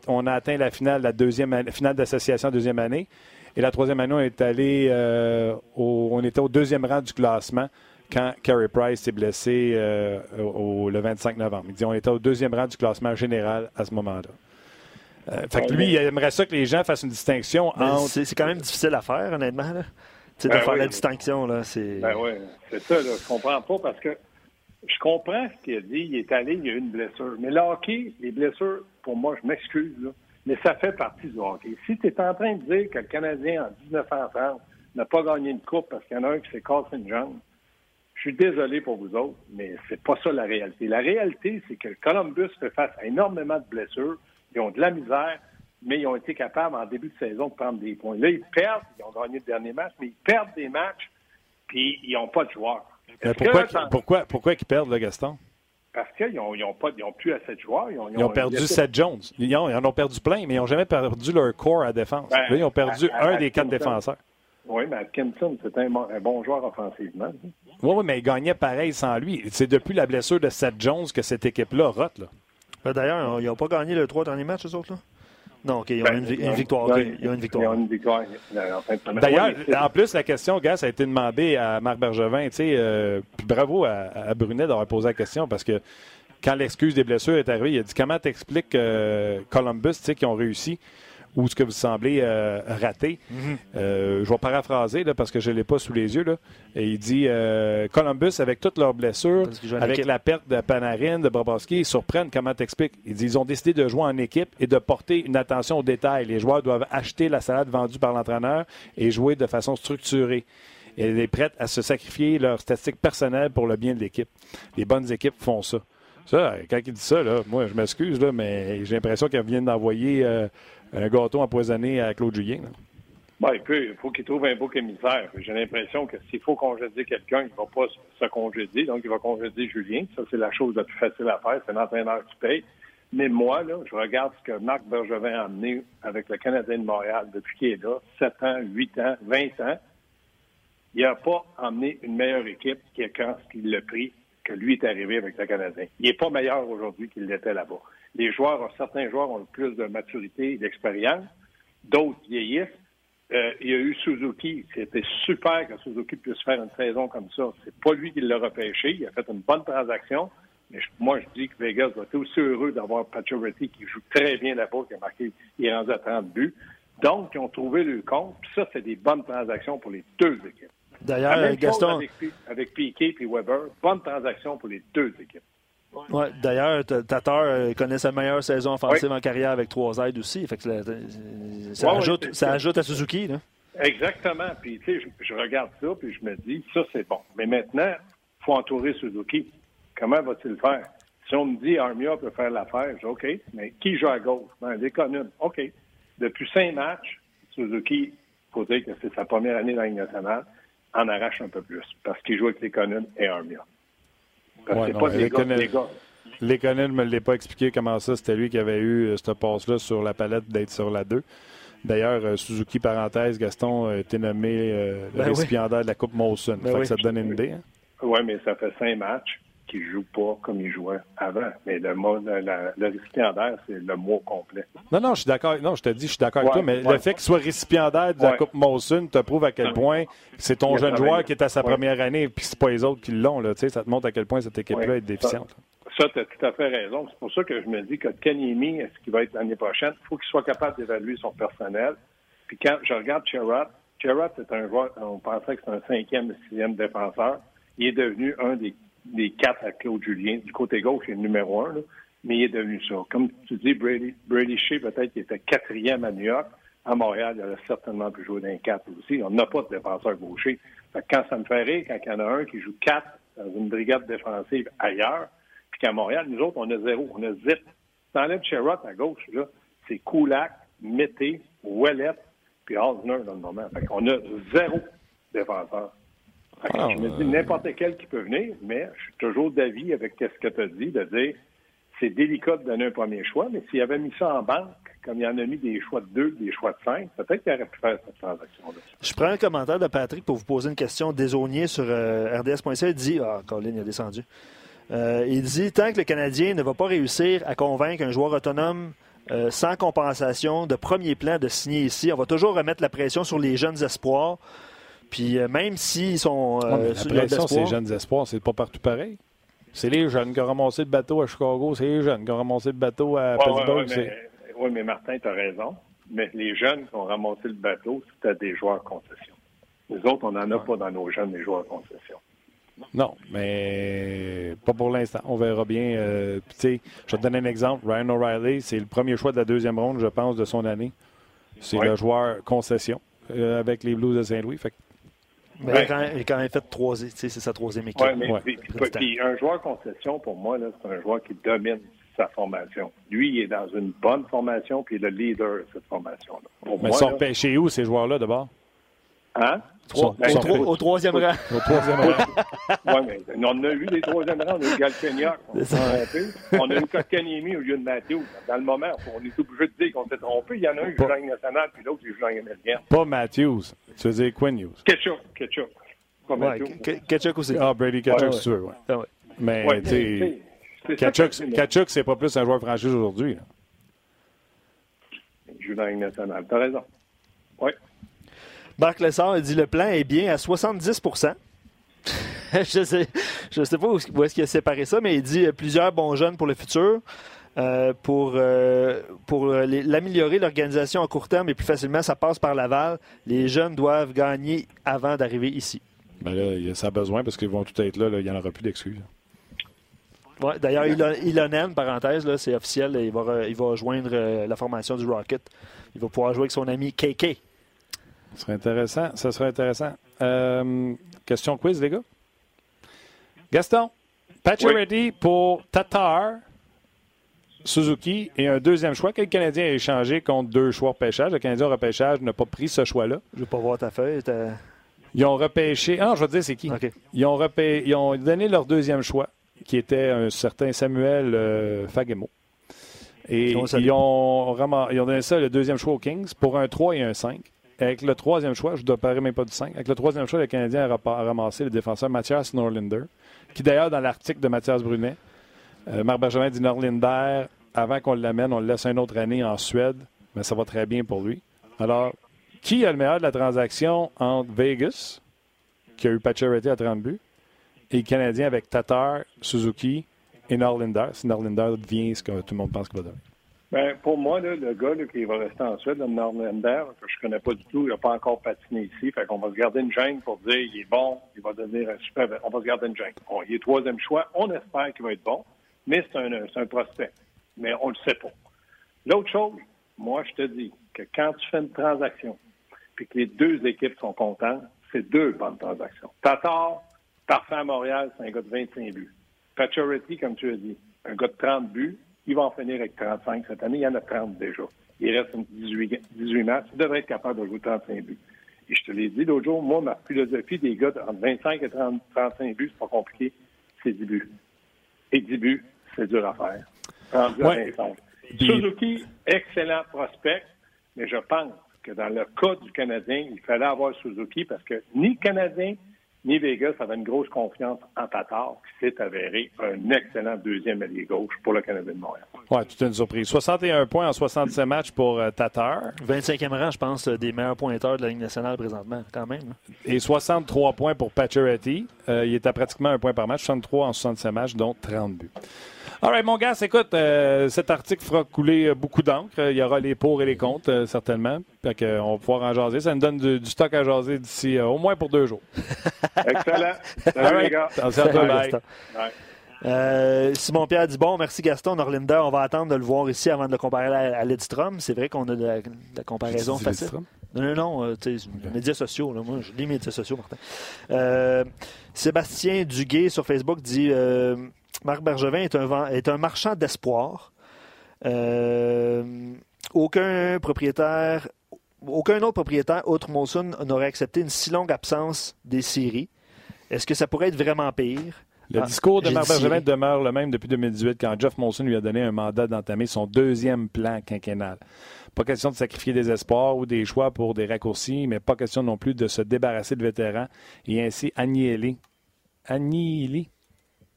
On a atteint la finale, la deuxième finale d'association deuxième année. Et la troisième année, on est allé euh, au, on était au deuxième rang du classement quand Carey Price s'est blessé au, le 25 novembre. Il dit on était au deuxième rang du classement général à ce moment-là. fait que lui, il aimerait ça que les gens fassent une distinction entre. C'est quand même difficile à faire, honnêtement. Là de ben faire la distinction, là, c'est... Ben oui, c'est ça, là. Je comprends pas parce que je comprends ce qu'il a dit. Il est allé, il y a eu une blessure. Mais le hockey, les blessures, pour moi, je m'excuse, là, mais ça fait partie du hockey. Si tu es en train de dire que le Canadien, en 1930, n'a pas gagné une coupe parce qu'il y en a un qui s'est cassé une jambe, je suis désolé pour vous autres, mais c'est pas ça la réalité. La réalité, c'est que Columbus fait face à énormément de blessures. Ils ont de la misère mais ils ont été capables en début de saison de prendre des points. Là, ils perdent, ils ont gagné le dernier match, mais ils perdent des matchs, puis ils n'ont pas de joueurs. Pourquoi, pourquoi, pourquoi, ils perdent, là, Gaston? Parce qu'ils n'ont ont pas, ils ont plus assez de joueurs. Ils ont, perdu Seth Jones. Ils, en ont perdu plein, mais ils n'ont jamais perdu leur corps à défense. Ben, là, ils ont perdu un des quatre défenseurs. Oui, mais Atkinson, c'était un, bon joueur offensivement. Oui, oui, mais il gagnait pareil sans lui. C'est depuis la blessure de Seth Jones que cette équipe-là rote. Là. Ben, d'ailleurs, ils n'ont pas gagné le trois derniers matchs, eux autres. Là? Non, OK, ils ont ben, une, victoire. Ils ont une victoire. une victoire. D'ailleurs, en plus, la question, gars, ça a été demandé à Marc Bergevin. Euh, puis bravo à, Brunet d'avoir posé la question parce que quand l'excuse des blessures est arrivée, il a dit comment t'expliques euh, Columbus, qui ont réussi? Ou ce que vous semblez euh, rater. Mhm. Euh, je vais paraphraser là, parce que je ne l'ai pas sous les yeux. Là. Et il dit euh, Columbus, avec toutes leurs blessures, avec la perte de Panarin, de Bobrovski, ils surprennent. Comment t'expliques? Il dit ils ont décidé de jouer en équipe et de porter une attention aux détails. Les joueurs doivent acheter la salade vendue par l'entraîneur et jouer de façon structurée. Elle est prête à se sacrifier leurs statistiques personnelles pour le bien de l'équipe. Les bonnes équipes font ça. Ça, quand il dit ça, là, moi, je m'excuse, mais j'ai l'impression qu'elle vient d'envoyer un gâteau empoisonné à Claude Julien. Ben, il faut qu'il trouve un beau émissaire. J'ai l'impression que s'il faut congédier quelqu'un, il ne va pas se congédier, donc il va congédier Julien. Ça, c'est la chose la plus facile à faire. C'est l'entraîneur qui paye. Mais moi, là, je regarde ce que Marc Bergevin a amené avec le Canadien de Montréal depuis qu'il est là, 7 ans, 8 ans, 20 ans. Il n'a pas amené une meilleure équipe qui quand il l'a pris lui est arrivé avec le Canadien. Il n'est pas meilleur aujourd'hui qu'il l'était là-bas. Les joueurs, certains joueurs ont plus de maturité et d'expérience, d'autres vieillissent. Euh, il y a eu Suzuki. C'était super que Suzuki puisse faire une saison comme ça. C'est pas lui qui l'a repêché. Il a fait une bonne transaction. Mais moi, je dis que Vegas va être aussi heureux d'avoir Pacioretty qui joue très bien là-bas, qui a marqué, il est rendu à 30 buts. Donc, ils ont trouvé le compte. Puis ça, c'est des bonnes transactions pour les deux équipes. D'ailleurs, Gaston. Avec, avec Piquet et Weber, bonne transaction pour les deux équipes. Ouais, D'ailleurs, Tatar euh, connaît sa meilleure saison offensive en carrière avec trois aides aussi. Fait que ça, ajoute, ça ajoute à Suzuki. Là. Exactement. Puis, tu sais, je, regarde ça, puis je me dis, ça, c'est bon. Mais maintenant, il faut entourer Suzuki. Comment va-t-il faire? Si on me dit Armia peut faire l'affaire, je dis OK, mais qui joue à gauche? Ben, des OK. Depuis cinq matchs, Suzuki, il faut dire que c'est sa première année dans la Ligue nationale, en arrache un peu plus parce qu'il joue avec les Conan et Armia. Ouais, pas des gars, ne me l'ait pas expliqué comment ça, c'était lui qui avait eu euh, cette passe-là sur la palette d'être sur la 2. D'ailleurs, euh, Suzuki, parenthèse, Gaston a été nommé euh, le ben récipiendaire de la Coupe Molson. Ben ça te donne une idée. Hein? Oui, mais ça fait cinq matchs qui ne joue pas comme il jouait avant. Mais le, mot, le récipiendaire, c'est le mot complet. Non, non, je suis d'accord. Non, je te dis, je suis d'accord avec toi, mais le fait qu'il soit récipiendaire de la Coupe Molson te prouve à quel point c'est ton jeune joueur qui est à sa première année, puis c'est pas les autres qui l'ont. Ça te montre à quel point cette équipe-là est déficiente. Ça, tu as tout à fait raison. C'est pour ça que je me dis que Kanyemi, est-ce qu'il va être l'année prochaine? Il faut qu'il soit capable d'évaluer son personnel. Puis quand je regarde Sherrod, Sherrod, c'est un joueur, on pensait que c'était un cinquième, sixième défenseur. Il est devenu un des, des quatre à Claude Julien. Du côté gauche, il est numéro un, là, mais il est devenu ça. Comme tu dis, Brady, Brady Shea, peut-être qu'il était quatrième à New York. À Montréal, il aurait certainement pu jouer d'un quatre aussi. On n'a pas de défenseur gaucher. Fait quand ça me fait rire, quand il y en a un qui joue quatre dans une brigade défensive ailleurs, puis qu'à Montréal, nous autres, on a zéro, on a zip. T'enlèves Sherrod à gauche, là, c'est Koulak, Mété, Ouellet, puis Osner dans le moment. Fait qu'on a zéro défenseur. Ah, je me dis n'importe quel qui peut venir, mais je suis toujours d'avis avec ce que tu as dit, de dire c'est délicat de donner un premier choix, mais s'il avait mis ça en banque, comme il en a mis des choix de deux, des choix de cinq, peut-être qu'il aurait pu faire cette transaction-là. Je prends un commentaire de Patrick pour vous poser une question désaunier sur euh, RDS.ca. Il dit Ah, Colin, il a descendu. Euh, il dit Tant que le Canadien ne va pas réussir à convaincre un joueur autonome euh, sans compensation de premier plan de signer ici, on va toujours remettre la pression sur les jeunes espoirs. Puis euh, même s'ils sont. Euh, la pression, c'est les jeunes espoirs, c'est pas partout pareil. C'est les jeunes qui ont ramassé le bateau à Chicago, c'est les jeunes qui ont ramassé le bateau à Ouais, Pittsburgh. c'est- mais, ouais, mais Martin, tu as raison. Mais les jeunes qui ont ramassé le bateau, c'était des joueurs concession. Nous autres, on n'en a pas dans nos jeunes des joueurs concession. Non, mais pas pour l'instant. On verra bien. Euh, puis, tu sais, je vais te donner un exemple. Ryan O'Reilly, c'est le premier choix de la deuxième ronde, je pense, de son année. C'est Ouais. le joueur concession euh, avec les Blues de Saint-Louis. Fait Mais il, a quand même, il a quand même fait trois. tu sais, C'est sa troisième équipe. Ouais, mais Ouais. puis- puis- puis un joueur concession, pour moi, c'est un joueur qui domine sa formation. Lui, il est dans une bonne formation, puis il est le leader de cette formation-là. Pour mais moi, ils sont là, repêchés où, ces joueurs-là, d'abord? hein? Ben, Au, troisième rang. au troisième rang. Ouais, mais on en a eu des troisième rangs, on a eu Galchenyuk, on C'est s'est ça. trompé. On a eu Kotkaniemi au lieu de Matthews. Dans le moment, on est obligé de dire qu'on s'est trompé. Il y en a un qui joue Ligue nationale, puis l'autre qui joue Ligue américaine. Pas Matthews. Tu veux dire Quinn Hughes. Ketchup, ketchup. Pas Ouais, Matthews. Aussi. Ah, Brady Kachuk, Ouais, ouais. si tu veux, ouais. Ah ouais. Mais, Ouais, tu sais, c'est- c'est c'est pas plus un joueur franchise aujourd'hui. Il joue dans la nationale. T'as raison. Oui. Marc Lessard a dit le plan est bien à 70% Je sais, je sais pas où, où est-ce qu'il a séparé ça, mais il dit euh, plusieurs bons jeunes pour le futur. euh, pour euh, pour l'améliorer l'organisation à court terme et plus facilement, ça passe par Laval. Les jeunes doivent gagner avant d'arriver ici. Ben là, il y a ça besoin parce qu'ils vont tout être là. là. Il n'y en aura plus d'excuses. Ouais, D'ailleurs, Ilon- Ilonen, parenthèse, là, c'est officiel, il va, il va rejoindre euh, la formation du Rocket. Il va pouvoir jouer avec son ami KK. Ce serait intéressant. Ça serait intéressant. Euh, question quiz, les gars. Gaston, Pacioretty pour Tatar, Suzuki et un deuxième choix que le Canadien a échangé contre deux choix repêchage. Le Canadien au repêchage n'a pas pris ce choix-là. Je veux pas voir ta feuille. ta- Ils ont repêché. Ah, non, je vais te dire c'est qui? Ils ont, repê- ils ont donné leur deuxième choix, qui était un certain Samuel euh, Fagemo. Et ils ont, ils ont donné ça le deuxième choix aux Kings pour un 3 et un 5. Avec le troisième choix, je ne dois parler même pas du 5. Avec le troisième choix, le Canadien a, ramassé le défenseur Mathias Norlinder, qui d'ailleurs, dans l'article de Mathias Brunet, euh, Marc Bergevin dit Norlinder, avant qu'on l'amène, on le laisse une autre année en Suède, mais ça va très bien pour lui. Alors, qui a le meilleur de la transaction entre Vegas, qui a eu Pacioretty à 30 buts, et le Canadien avec Tatar, Suzuki et Norlinder, si Norlinder devient ce que tout le monde pense qu'il va devenir. Ben, pour moi, là, le gars qui va rester en Suède, le Norlander, que je connais pas du tout, il n'a pas encore patiné ici. Fait qu'on va se garder une gêne pour dire il est bon, il va devenir un super. On va se garder une gêne. Il est troisième choix. On espère qu'il va être bon, mais c'est un, un prospect. Mais on le sait pas. L'autre chose, moi, je te dis que quand tu fais une transaction, puis que les deux équipes sont contentes, c'est deux bonnes transactions. Tatar, parfait à Montréal, c'est un gars de 25 buts. Pacioretty, comme tu as dit, un gars de 30 buts, il va en finir avec 35 cette année. Il y en a 30 déjà. Il reste une 18, 18 matchs. Il devrait être capable de jouer 35 buts. Et je te l'ai dit l'autre jour, moi, ma philosophie des gars entre 25 et 30, 35 buts, c'est pas compliqué. C'est 10 buts. Et 10 buts, c'est dur à faire. Rendu à Ouais. 25. Puis- Suzuki, excellent prospect, mais je pense que dans le cas du Canadien, il fallait avoir Suzuki parce que ni le Canadien ni Vegas avaient une grosse confiance en Tatar, qui s'est avéré un excellent deuxième allié gauche pour le Canadien de Montréal. Ouais, toute une surprise. 61 points en 67 matchs pour euh, Tatar 25e rang, je pense, euh, des meilleurs pointeurs de la Ligue nationale présentement, quand même. hein. et 63 points pour Pacioretty. Euh, il est à pratiquement un point par match, 63 en 67 matchs, dont 30 buts. All right, mon gars, écoute, euh, cet article fera couler beaucoup d'encre. Il y aura les pour et les contre, euh, certainement. Fait que, on va pouvoir en jaser. Ça nous donne du, stock à jaser d'ici au moins pour deux jours. Excellent. Salut, les gars. Euh, Simon-Pierre dit bon, merci Gaston, Norlinder. On va attendre de le voir ici avant de le comparer à, Lidstrom. C'est vrai qu'on a de la, comparaison facile. Non, non, non, euh, les médias sociaux. Là, moi, je lis les médias sociaux, Martin. Euh, Sébastien Duguay sur Facebook dit Marc Bergevin est un, est un marchand d'espoir. aucun propriétaire, aucun autre propriétaire, outre Molson, n'aurait accepté une si longue absence des séries. Est-ce que ça pourrait être vraiment pire? Le ah, discours de Marc Bergevin demeure le même depuis 2018 quand Jeff Molson lui a donné un mandat d'entamer son deuxième plan quinquennal. Pas question de sacrifier des espoirs ou des choix pour des raccourcis, mais pas question non plus de se débarrasser de vétérans et ainsi annihiler. Annihiler.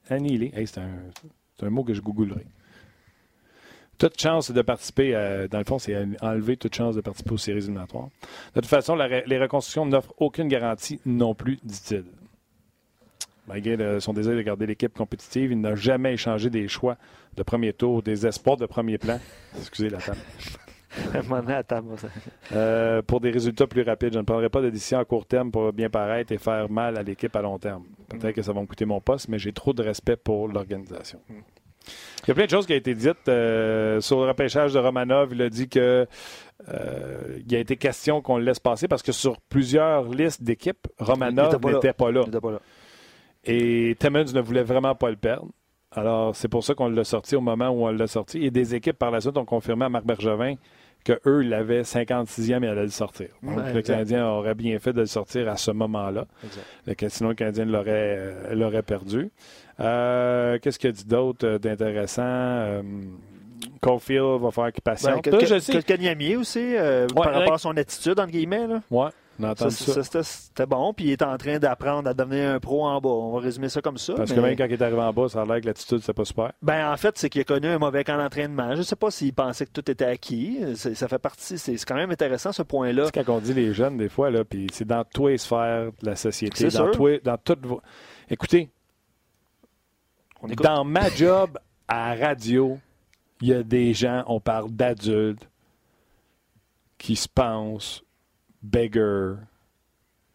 Annihiler. c'est un, mot que je googlerai. Toute chance de participer, dans le fond, c'est enlever toute chance de participer aux séries éliminatoires. De toute façon, les reconstructions n'offrent aucune garantie non plus, dit-il. Malgré son désir de garder l'équipe compétitive, il n'a jamais échangé des choix de premier tour, des espoirs de premier plan. Excusez la table. euh, pour des résultats plus rapides. Je ne prendrai pas de décision à court terme pour bien paraître et faire mal à l'équipe à long terme. Peut-être que ça va me coûter mon poste, mais j'ai trop de respect pour l'organisation. Il y a plein de choses qui ont été dites euh, sur le repêchage de Romanov. Il a dit que euh, il a été question qu'on le laisse passer parce que sur plusieurs listes d'équipes, Romanov n'était pas là. Et Timmons ne voulait vraiment pas le perdre. Alors, c'est pour ça qu'on l'a sorti au moment où on l'a sorti. Et des équipes par la suite ont confirmé à Marc Bergevin qu'eux, il avait 56e et allaient le sortir. Donc, le Canadien aurait bien fait de le sortir à ce moment-là. Sinon, le Canadien l'aurait, euh, l'aurait perdu. Euh, qu'est-ce qu'il y a dit d'autre d'intéressant? Euh, Caulfield va faire qu'il patiente. Ben, je sais. aussi, par rapport à son attitude, entre guillemets. Là. Ouais. C'était bon, puis il est en train d'apprendre à devenir un pro en bas. On va résumer ça comme ça. Parce que même quand il est arrivé en bas, ça a l'air que l'attitude, c'est pas super. Ben, en fait, c'est qu'il a connu un mauvais camp d'entraînement. Je ne sais pas s'il pensait que tout était acquis. Ça fait partie. C'est quand même intéressant, ce point-là. C'est quand on dit les jeunes, des fois, là, puis c'est dans tous les sphères de la société. Dans, dans toute. Écoutez, dans ma job à radio, il y a des gens, on parle d'adultes, qui se pensent beggar,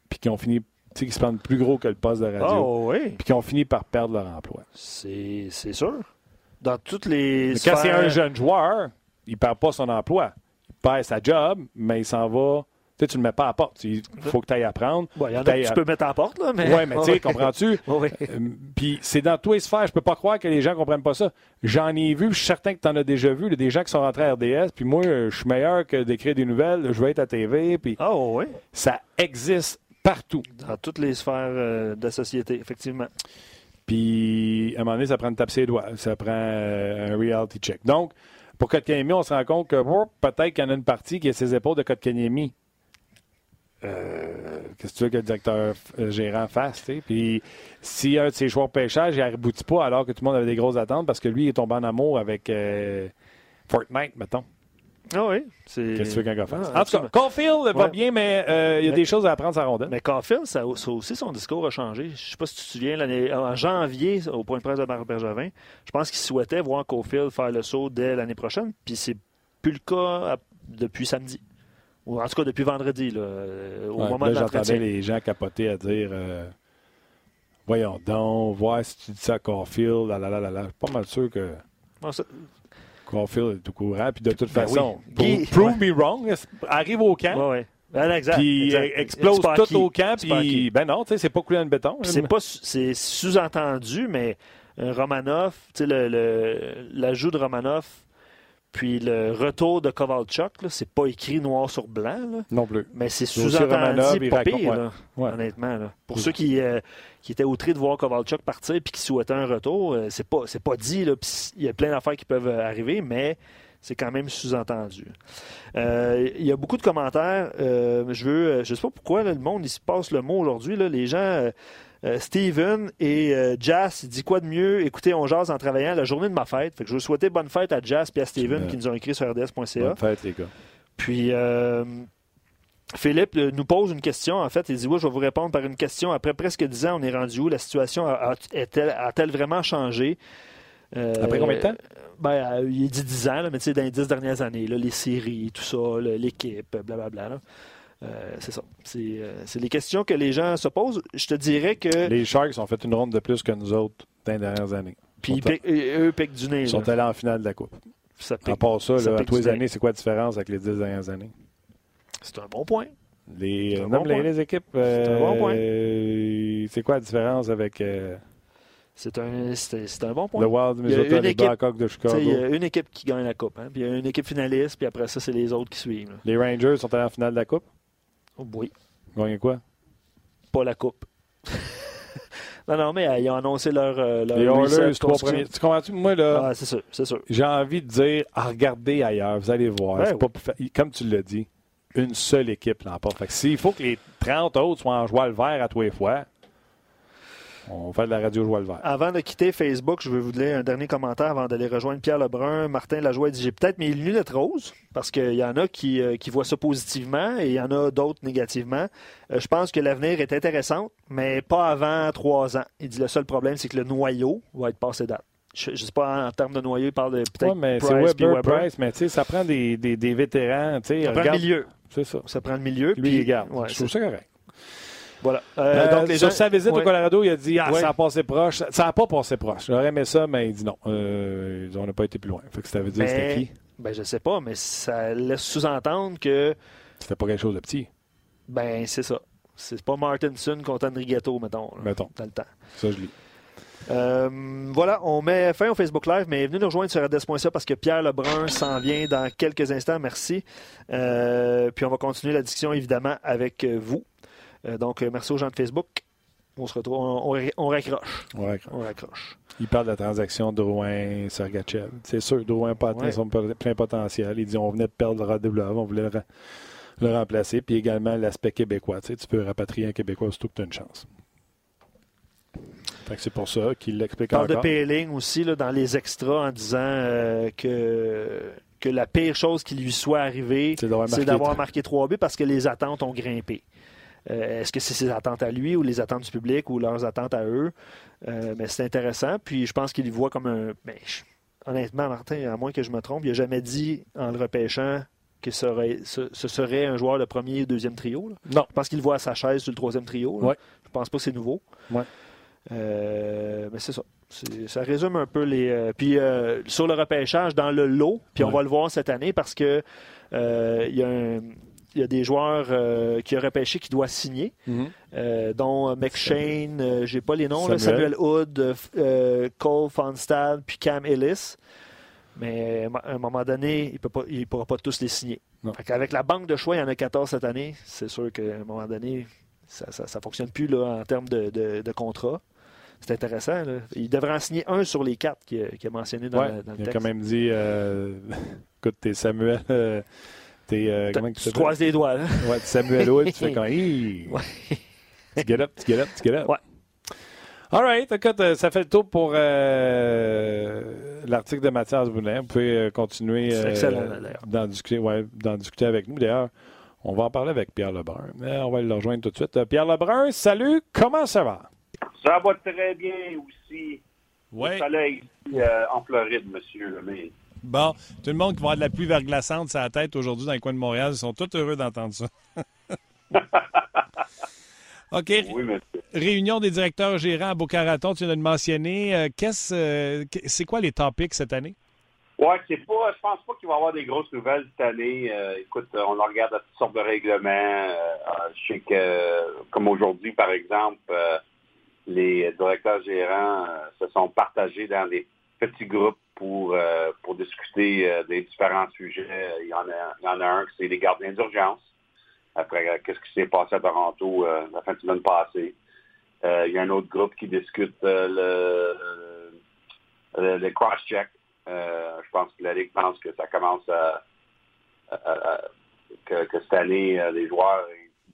puis qui ont fini, tu sais, qui se prennent plus gros que le poste de radio. Oh, oui. Puis qui ont fini par perdre leur emploi. C'est sûr. Dans toutes les. Mais quand c'est un jeune joueur, il ne perd pas son emploi. Il perd sa job, mais il s'en va tu ne le mets pas à porte. Il faut que tu ailles apprendre. Ouais, y en a que tu peux mettre à porte, là. Mais... Oui, mais tu sais, comprends-tu? Euh, puis c'est dans tous les sphères. Je peux pas croire que les gens ne comprennent pas ça. J'en ai vu, je suis certain que tu en as déjà vu, des gens qui sont rentrés à RDS, puis moi, je suis meilleur que d'écrire des nouvelles, je vais être à TV. Puis ah, oui. Ça existe partout. Dans toutes les sphères euh, de la société, effectivement. Puis, à un moment donné, ça prend une tape ses doigts. Ça prend euh, un reality check. Donc, pour Kotkaniemi, on se rend compte que peut-être qu'il y en a une partie qui est ses épaules de Kotkaniemi. Euh, qu'est-ce que tu veux que le directeur euh, gérant fasse? T'sais? Puis si un de ses choix de pêchage, il n'aboutit pas alors que tout le monde avait des grosses attentes parce que lui, il est tombé en amour avec euh, Fortnite, mettons. Ah oui. Qu'est-ce que tu veux qu'un gars fasse? en tout cas, Caulfield va bien, mais il y a des choses à apprendre sa rondelle. Mais Caulfield, ça, aussi, son discours a changé. Je ne sais pas si tu te souviens, en janvier, au point de presse de Marc Bergevin, je pense qu'il souhaitait voir Caulfield faire le saut dès l'année prochaine, puis c'est plus le cas depuis samedi. Ou en tout cas depuis vendredi, là, euh, au moment de J'entendais les gens capoter à dire euh, Voyons donc, voir si tu dis ça à Caulfield, là, là, là, là. Je suis pas mal sûr que. Caulfield est au courant. Puis de toute ben façon, prove me wrong, arrive au camp. Ouais, ben, exact, puis explose tout au camp. Puis, ben non, tu sais, c'est pas coulé dans le béton. C'est pas, c'est sous-entendu, mais euh, Romanoff, tu sais, l'ajout de Romanoff puis le retour de Kovalchuk, c'est pas écrit noir sur blanc. Non plus. Mais c'est sous-entendu pas pire, honnêtement. Pour ceux qui, euh, qui étaient outrés de voir Kovalchuk partir puis qui souhaitaient un retour, euh, c'est pas, pas dit. Il y a plein d'affaires qui peuvent euh, arriver, mais c'est quand même sous-entendu. Il y a beaucoup de commentaires. je veux, je sais pas pourquoi le monde il se passe le mot aujourd'hui. Les gens euh, Steven et euh, Jas, il dit quoi de mieux? Écoutez, on jase en travaillant la journée de ma fête. Fait que je veux souhaiter bonne fête à Jas et à Steven qui nous ont écrit sur rds.ca. Bonne fête, les gars. Puis, euh, Philippe nous pose une question. En fait, il dit Oui, je vais vous répondre par une question. Après presque dix ans, on est rendu où? La situation a-t-elle vraiment changé? Après combien de temps? Ben, il dit 10 ans, mais tu sais, dans les 10 dernières années, là, les séries, tout ça, l'équipe, blablabla. C'est ça. C'est les questions que les gens se posent. Je te dirais que. Les Sharks ont fait une ronde de plus que nous autres dans les dernières années. Puis eux piquent du nez. Ils sont allés en finale de la Coupe. Ça pique, à part ça, là, à tous les années, c'est quoi la différence avec les 10 dernières années? C'est un bon point. Les, bon les, les, équipes. c'est un bon point. Euh, c'est quoi la différence avec. Euh, c'est un, c'est, un bon point. Le Wild Minnesota, les Blackhawks de Chicago. Il y a une équipe qui gagne la Coupe. Hein, puis il y a une équipe finaliste, puis après ça, c'est les autres qui suivent. Les Rangers sont allés en finale de la Coupe? Oui. Gagné quoi? Pas la Coupe. non, non, mais euh, ils ont annoncé leur. leur les Oilers, trois premiers. Tu comprends-tu? Moi, là. Ah, c'est sûr, c'est sûr. J'ai envie de dire, ah, regardez ailleurs, vous allez voir. Ouais, pas Comme tu l'as dit, une seule équipe l'emporte. Fait que s'il faut que les 30 autres soient en joie le vert à tous les fois, on fait de la radio Joie le Vert. Avant de quitter Facebook, je vais vous donner un dernier commentaire avant d'aller rejoindre Pierre Lebrun. Martin Lajoie dit J'ai peut-être mes lunettes roses, parce qu'il y en a qui, euh, qui, voient ça positivement et il y en a d'autres négativement. Euh, je pense que l'avenir est intéressant, mais pas avant trois ans. Il dit Le seul problème, c'est que le noyau va être passé date. Je ne sais pas en termes de noyau, il parle de peut-être. Oui, mais c'est Weber, Price, mais tu sais, ça prend des, des, des vétérans. Ça regarde... prend le milieu. C'est ça. Ça prend le milieu. Lui, puis... il garde. je trouve ça correct. Voilà. Euh, euh, donc les sur sa visite au Colorado, il a dit Ah, ça a passé proche. Ça n'a pas passé proche. J'aurais aimé ça, mais il dit non. Euh, on n'a pas été plus loin. Fait que ça veut dire c'était qui? Ben, Je sais pas, mais ça laisse sous-entendre que. C'était pas quelque chose de petit. Ben, c'est ça. C'est pas Martinson contre Andrigetto, mettons. mettons. Dans le temps. Ça, je lis. Euh, voilà, on met fin au Facebook Live, mais venez nous rejoindre sur RDS.ca parce que Pierre Lebrun s'en vient dans quelques instants. Merci. Euh, puis on va continuer la discussion évidemment avec vous. Euh, donc, euh, merci aux gens de Facebook. On se retrouve, on, raccroche. on raccroche. Il parle de la transaction Drouin-Sergachev. C'est sûr, Drouin Patin son plein potentiel. Il dit on venait de perdre le Radulov, on voulait le, remplacer. Puis également l'aspect québécois. Tu, sais, tu peux rapatrier un Québécois surtout que tu as une chance. C'est pour ça qu'il l'explique encore. Il parle de Payling aussi là, dans les extras en disant euh, que, que la pire chose qui lui soit arrivée, c'est d'avoir marqué, trois buts parce que les attentes ont grimpé. Euh, est-ce que c'est ses attentes à lui ou les attentes du public ou leurs attentes à eux? Euh, mais c'est intéressant. Puis je pense qu'il y voit comme un. Ben, honnêtement, Martin, à moins que je me trompe, il n'a jamais dit en le repêchant que ce serait, ce, serait un joueur de premier ou deuxième trio. Non. Je pense qu'il voit sa chaise sur le troisième trio. Ouais. Je pense pas que c'est nouveau. Ouais. Euh, mais c'est ça. Ça résume un peu les. puis sur le repêchage, dans le lot, puis on va le voir cette année parce que il y a un il y a des joueurs euh, qui ont repêché qui doivent signer, mhm. euh, dont McShane, euh, j'ai pas les noms, Samuel, Hood, Cole Fonstad, puis Cam Ellis. Mais à un moment donné, il ne pourra pas tous les signer. Avec la banque de choix, il y en a 14 cette année. C'est sûr qu'à un moment donné, ça ne fonctionne plus là, en termes de, de, contrat. C'est intéressant. Il devrait en signer un sur les quatre qu'il a, mentionné dans, le, texte. Il a quand même dit écoute, t'es Samuel. Euh, tu croises les doigts. Là. Ouais, Samuel Wood, tu fais quand ouais. Tu get up, tu get up, tu get up. Ouais. All right. Écoute, euh, ça fait le tour pour euh, l'article de Mathias Boulin. Vous pouvez continuer d'en discuter, ouais, discuter avec nous. D'ailleurs, on va en parler avec Pierre Lebrun. Mais on va le rejoindre tout de suite. Pierre Lebrun, salut. Comment ça va? Ça va très bien aussi. Ouais. Le soleil en Floride, monsieur. Mais Bon, tout le monde qui va avoir de la pluie verglaçante sur la tête aujourd'hui dans les coins de Montréal, ils sont tous heureux d'entendre ça. OK. Réunion des directeurs gérants à Boca-Raton, tu viens de le mentionner. Euh, qu'est-ce, euh, c'est quoi les topics cette année? Oui, c'est pas, je pense pas qu'il va y avoir des grosses nouvelles cette année. Euh, écoute, on regarde à toutes sortes de règlements. je sais que, comme aujourd'hui, par exemple, les directeurs gérants se sont partagés dans des petits groupes pour, euh, pour discuter euh, des différents sujets. Il y en a, il y en a un qui c'est les gardiens d'urgence. Après, euh, qu'est-ce qui s'est passé à Toronto la fin de semaine passée. il y a un autre groupe qui discute le, le, cross-check. je pense que la Ligue pense que ça commence à, que, que, cette année, les joueurs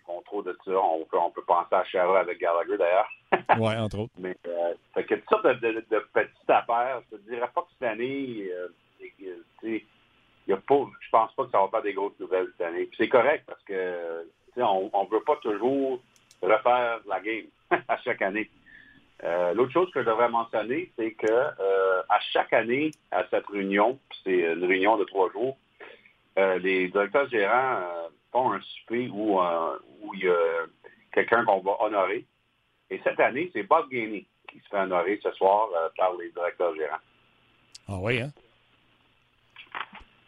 font trop de ça. On peut, on peut penser à Shara avec Gallagher d'ailleurs. oui, entre autres. Mais euh, fait que toutes sortes de, de, petites affaires. Je te dirais pas que cette année, euh, y a pas, je pense pas que ça va faire des grosses nouvelles cette année. c'est correct parce que on ne veut pas toujours refaire la game à chaque année. Euh, l'autre chose que je devrais mentionner, c'est que euh, à chaque année, à cette réunion, c'est une réunion de trois jours, euh, les directeurs gérants un souper où, où il y a quelqu'un qu'on va honorer. Et cette année, c'est Bob Gainey qui se fait honorer ce soir par les directeurs gérants. Ah oui, hein?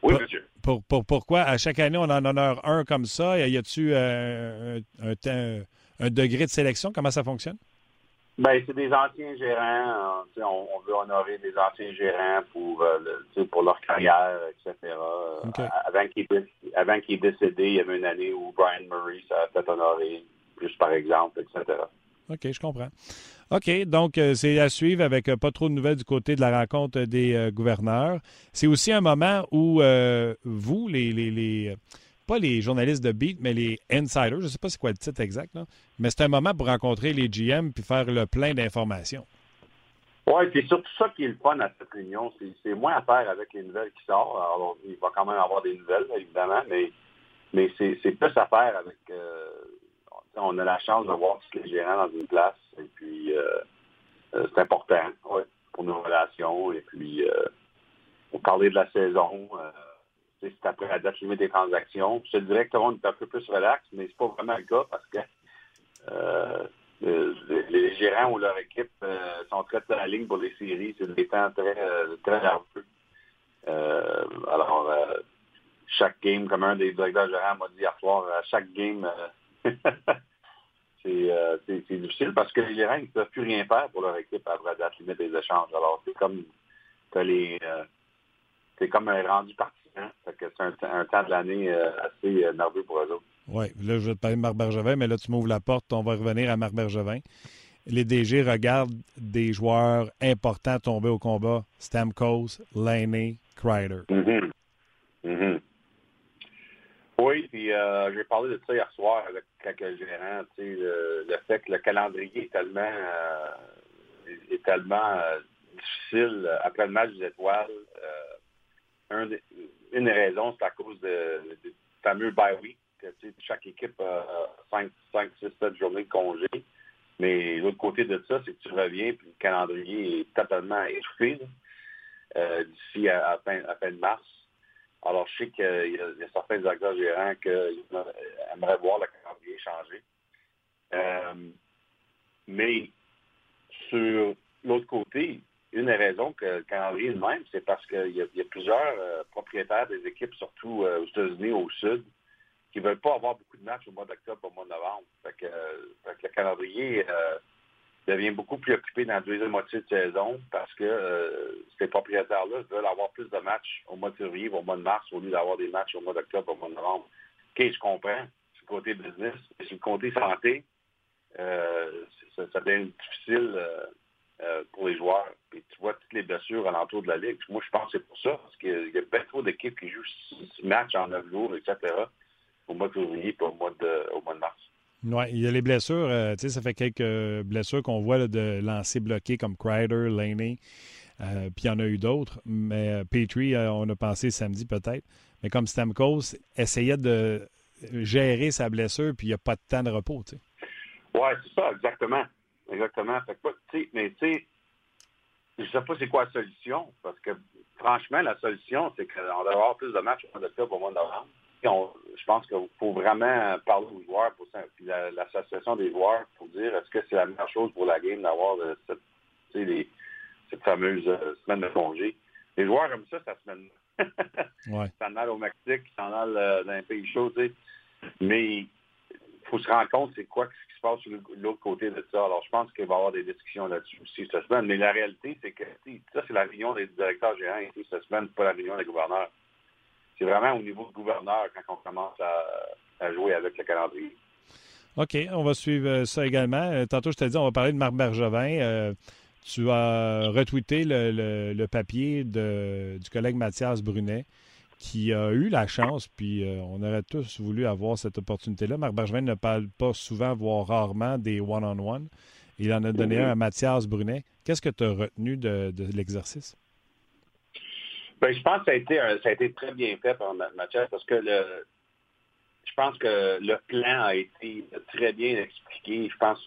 Oui, monsieur. Pour, pourquoi? À chaque année, on en honore un comme ça? Y a-t-il un, un degré de sélection? Comment ça fonctionne? Ben, c'est des anciens gérants. Euh, on, veut honorer des anciens gérants pour, euh, pour leur carrière, etc. Avant qu'il est décédé, il y avait une année où Brian Murray s'est fait honorer, juste par exemple, etc. OK, je comprends. OK, donc euh, c'est à suivre avec pas trop de nouvelles du côté de la rencontre des gouverneurs. C'est aussi un moment où vous, les, les pas les journalistes de beat, mais les insiders, je ne sais pas c'est quoi le titre exact, mais c'est un moment pour rencontrer les GM puis faire le plein d'informations. Oui, c'est surtout ça qui est le fun à cette réunion. C'est moins à faire avec les nouvelles qui sortent. Alors, il va quand même avoir des nouvelles, évidemment, mais, mais c'est plus à faire avec... Euh, on a la chance de voir tous les gérants dans une place, et puis euh, euh, c'est important pour nos relations, et puis pour parler de la saison c'est après la date limite des transactions. Je te dirais que est un peu plus relax, mais c'est pas vraiment le cas parce que euh, les, gérants ou leur équipe euh, sont très à la ligne pour les séries. C'est des temps très, euh, très nerveux. alors, chaque game, comme un des directeurs gérants m'a dit hier soir, chaque game, c'est difficile parce que les gérants ne peuvent plus rien faire pour leur équipe après la date limite des échanges. Alors, c'est comme les c'est comme un rendu parti Hein? c'est un, temps de l'année euh, assez euh, nerveux pour eux autres. Oui, là, je vais te parler de Marc Bergevin, mais là, tu m'ouvres la porte. On va revenir à Marc Bergevin. Les DG regardent des joueurs importants tomber au combat. Stamkos, Laney, Kreider. Mm-hmm. Mm-hmm. Oui, puis euh, j'ai parlé de ça hier soir avec quelques gérants. Le, le, fait que le calendrier est tellement, est tellement difficile après le match des étoiles. Un une des raisons, c'est à cause de, du fameux bye week. Que, chaque équipe a 5, 5, 6, 7 journées de congé. Mais l'autre côté de ça, c'est que tu reviens et le calendrier est totalement étouffé euh, d'ici à, à, fin, de mars. Alors, je sais qu'il y, a certains directeurs gérants qui aimeraient voir le calendrier changer. Euh, mais sur l'autre côté, une des raisons que le calendrier est le même, c'est parce qu'il y, a plusieurs euh, propriétaires des équipes, surtout euh, aux États-Unis, au Sud, qui ne veulent pas avoir beaucoup de matchs au mois d'octobre, au mois de novembre. Que, le calendrier euh, devient beaucoup plus occupé dans la deuxième moitié de saison parce que ces propriétaires-là veulent avoir plus de matchs au mois de février, au mois de mars, au lieu d'avoir des matchs au mois d'octobre, au mois de novembre. OK, je comprends, c'est le côté business. Sur le côté santé, ça, devient difficile euh, pour les joueurs. Tu vois toutes les blessures alentour de la Ligue. Moi, je pense que c'est pour ça, parce qu'il y a bien trop d'équipes qui jouent six matchs en neuf jours, etc., au mois de février et au mois de, au mois de mars. Oui, il y a les blessures. Euh, tu sais, ça fait quelques blessures qu'on voit de lancer bloqué comme Crider, Laney. Euh, puis il y en a eu d'autres. Mais Petrie, on a pensé samedi peut-être. Mais comme Stamkos essayait de gérer sa blessure, puis il n'y a pas de temps de repos. Oui, c'est ça, exactement. Exactement. Fait que, mais tu sais, je ne sais pas c'est quoi la solution, parce que franchement, la solution, c'est qu'on doit avoir plus de matchs au mois d'octobre au mois de novembre. je pense qu'il faut vraiment parler aux joueurs, pour l'association des joueurs, pour dire est-ce que c'est la meilleure chose pour la game d'avoir cette, les, cette fameuse euh, semaine de congé. Les joueurs aiment ça, cette semaine. ouais. Ils s'en allent au Mexique, ils s'en allent euh, dans un pays chaud, tu sais. Mais faut se rendre compte c'est quoi ce qui se passe sur l'autre côté de ça. Alors, je pense qu'il va y avoir des discussions là-dessus cette semaine. Mais la réalité, c'est que ça, c'est la réunion des directeurs gérants ici cette semaine, pas la réunion des gouverneurs. C'est vraiment au niveau du gouverneur quand on commence à, jouer avec le calendrier. OK, on va suivre euh, ça également. Euh, tantôt, je t'ai dit, on va parler de Marc Bergevin. Euh, tu as retweeté le, papier du collègue Mathias Brunet qui a eu la chance, puis euh, on aurait tous voulu avoir cette opportunité-là. Marc Bergevin ne parle pas souvent, voire rarement, des one-on-one. Il en a donné un à Mathias Brunet. Qu'est-ce que tu as retenu de, l'exercice? Bien, je pense que ça a, été ça a été très bien fait par Mathias parce que le, je pense que le plan a été très bien expliqué. Je pense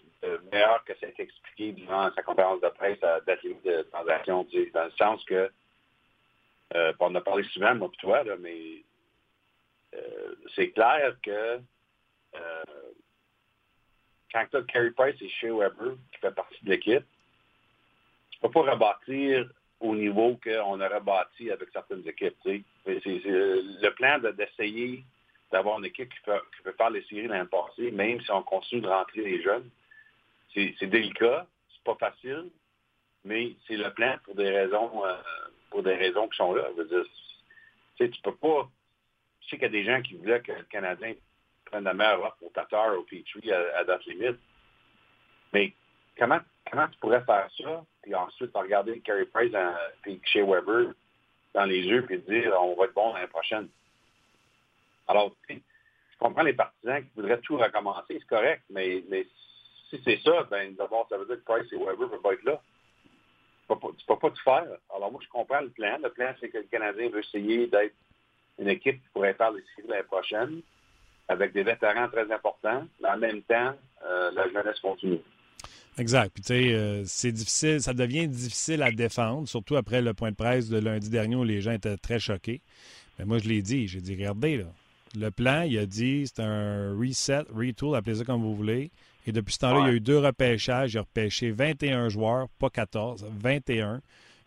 meilleur que ça a été expliqué durant sa conférence de presse à date de transaction, dans le sens que, on en a parlé souvent, moi et toi, là, mais c'est clair que quand tu as Carey Price et Shea Weber qui fait partie de l'équipe, tu peux pas rebâtir au niveau qu'on aurait bâti avec certaines équipes. C'est, le plan d'essayer d'avoir une équipe qui peut, faire les séries l'année même si on continue de rentrer les jeunes. C'est, délicat, c'est pas facile, mais c'est le plan pour des raisons euh, pour des raisons qui sont là. Je tu peux pas. Je sais qu'il y a des gens qui voulaient que le Canadien prenne la meilleure pour Tatar ou Petrie à, à date limite. Mais comment, comment tu pourrais faire ça, puis ensuite regarder Carey Price Shea Weber dans les yeux, puis dire on va être bon l'année prochaine? Alors, je comprends les partisans qui voudraient tout recommencer, c'est correct, mais, mais si c'est ça, ben d'abord, ça veut dire que Price et Weber ne peuvent pas être là. Tu ne peux, pas tout faire. Alors moi, je comprends le plan. Le plan, c'est que le Canadien veut essayer d'être une équipe qui pourrait faire les séries l'année prochaine avec des vétérans très importants, mais en même temps, euh, la jeunesse continue. Exact. Puis, tu sais, euh, c'est difficile, ça devient difficile à défendre, surtout après le point de presse de lundi dernier où les gens étaient très choqués. Mais moi, je l'ai dit. J'ai dit, regardez. Le plan, il a dit, c'est un reset, retool, appelez ça comme vous voulez. Et depuis ce temps-là, il y a eu deux repêchages. Il a repêché 21 joueurs, pas 14, 21.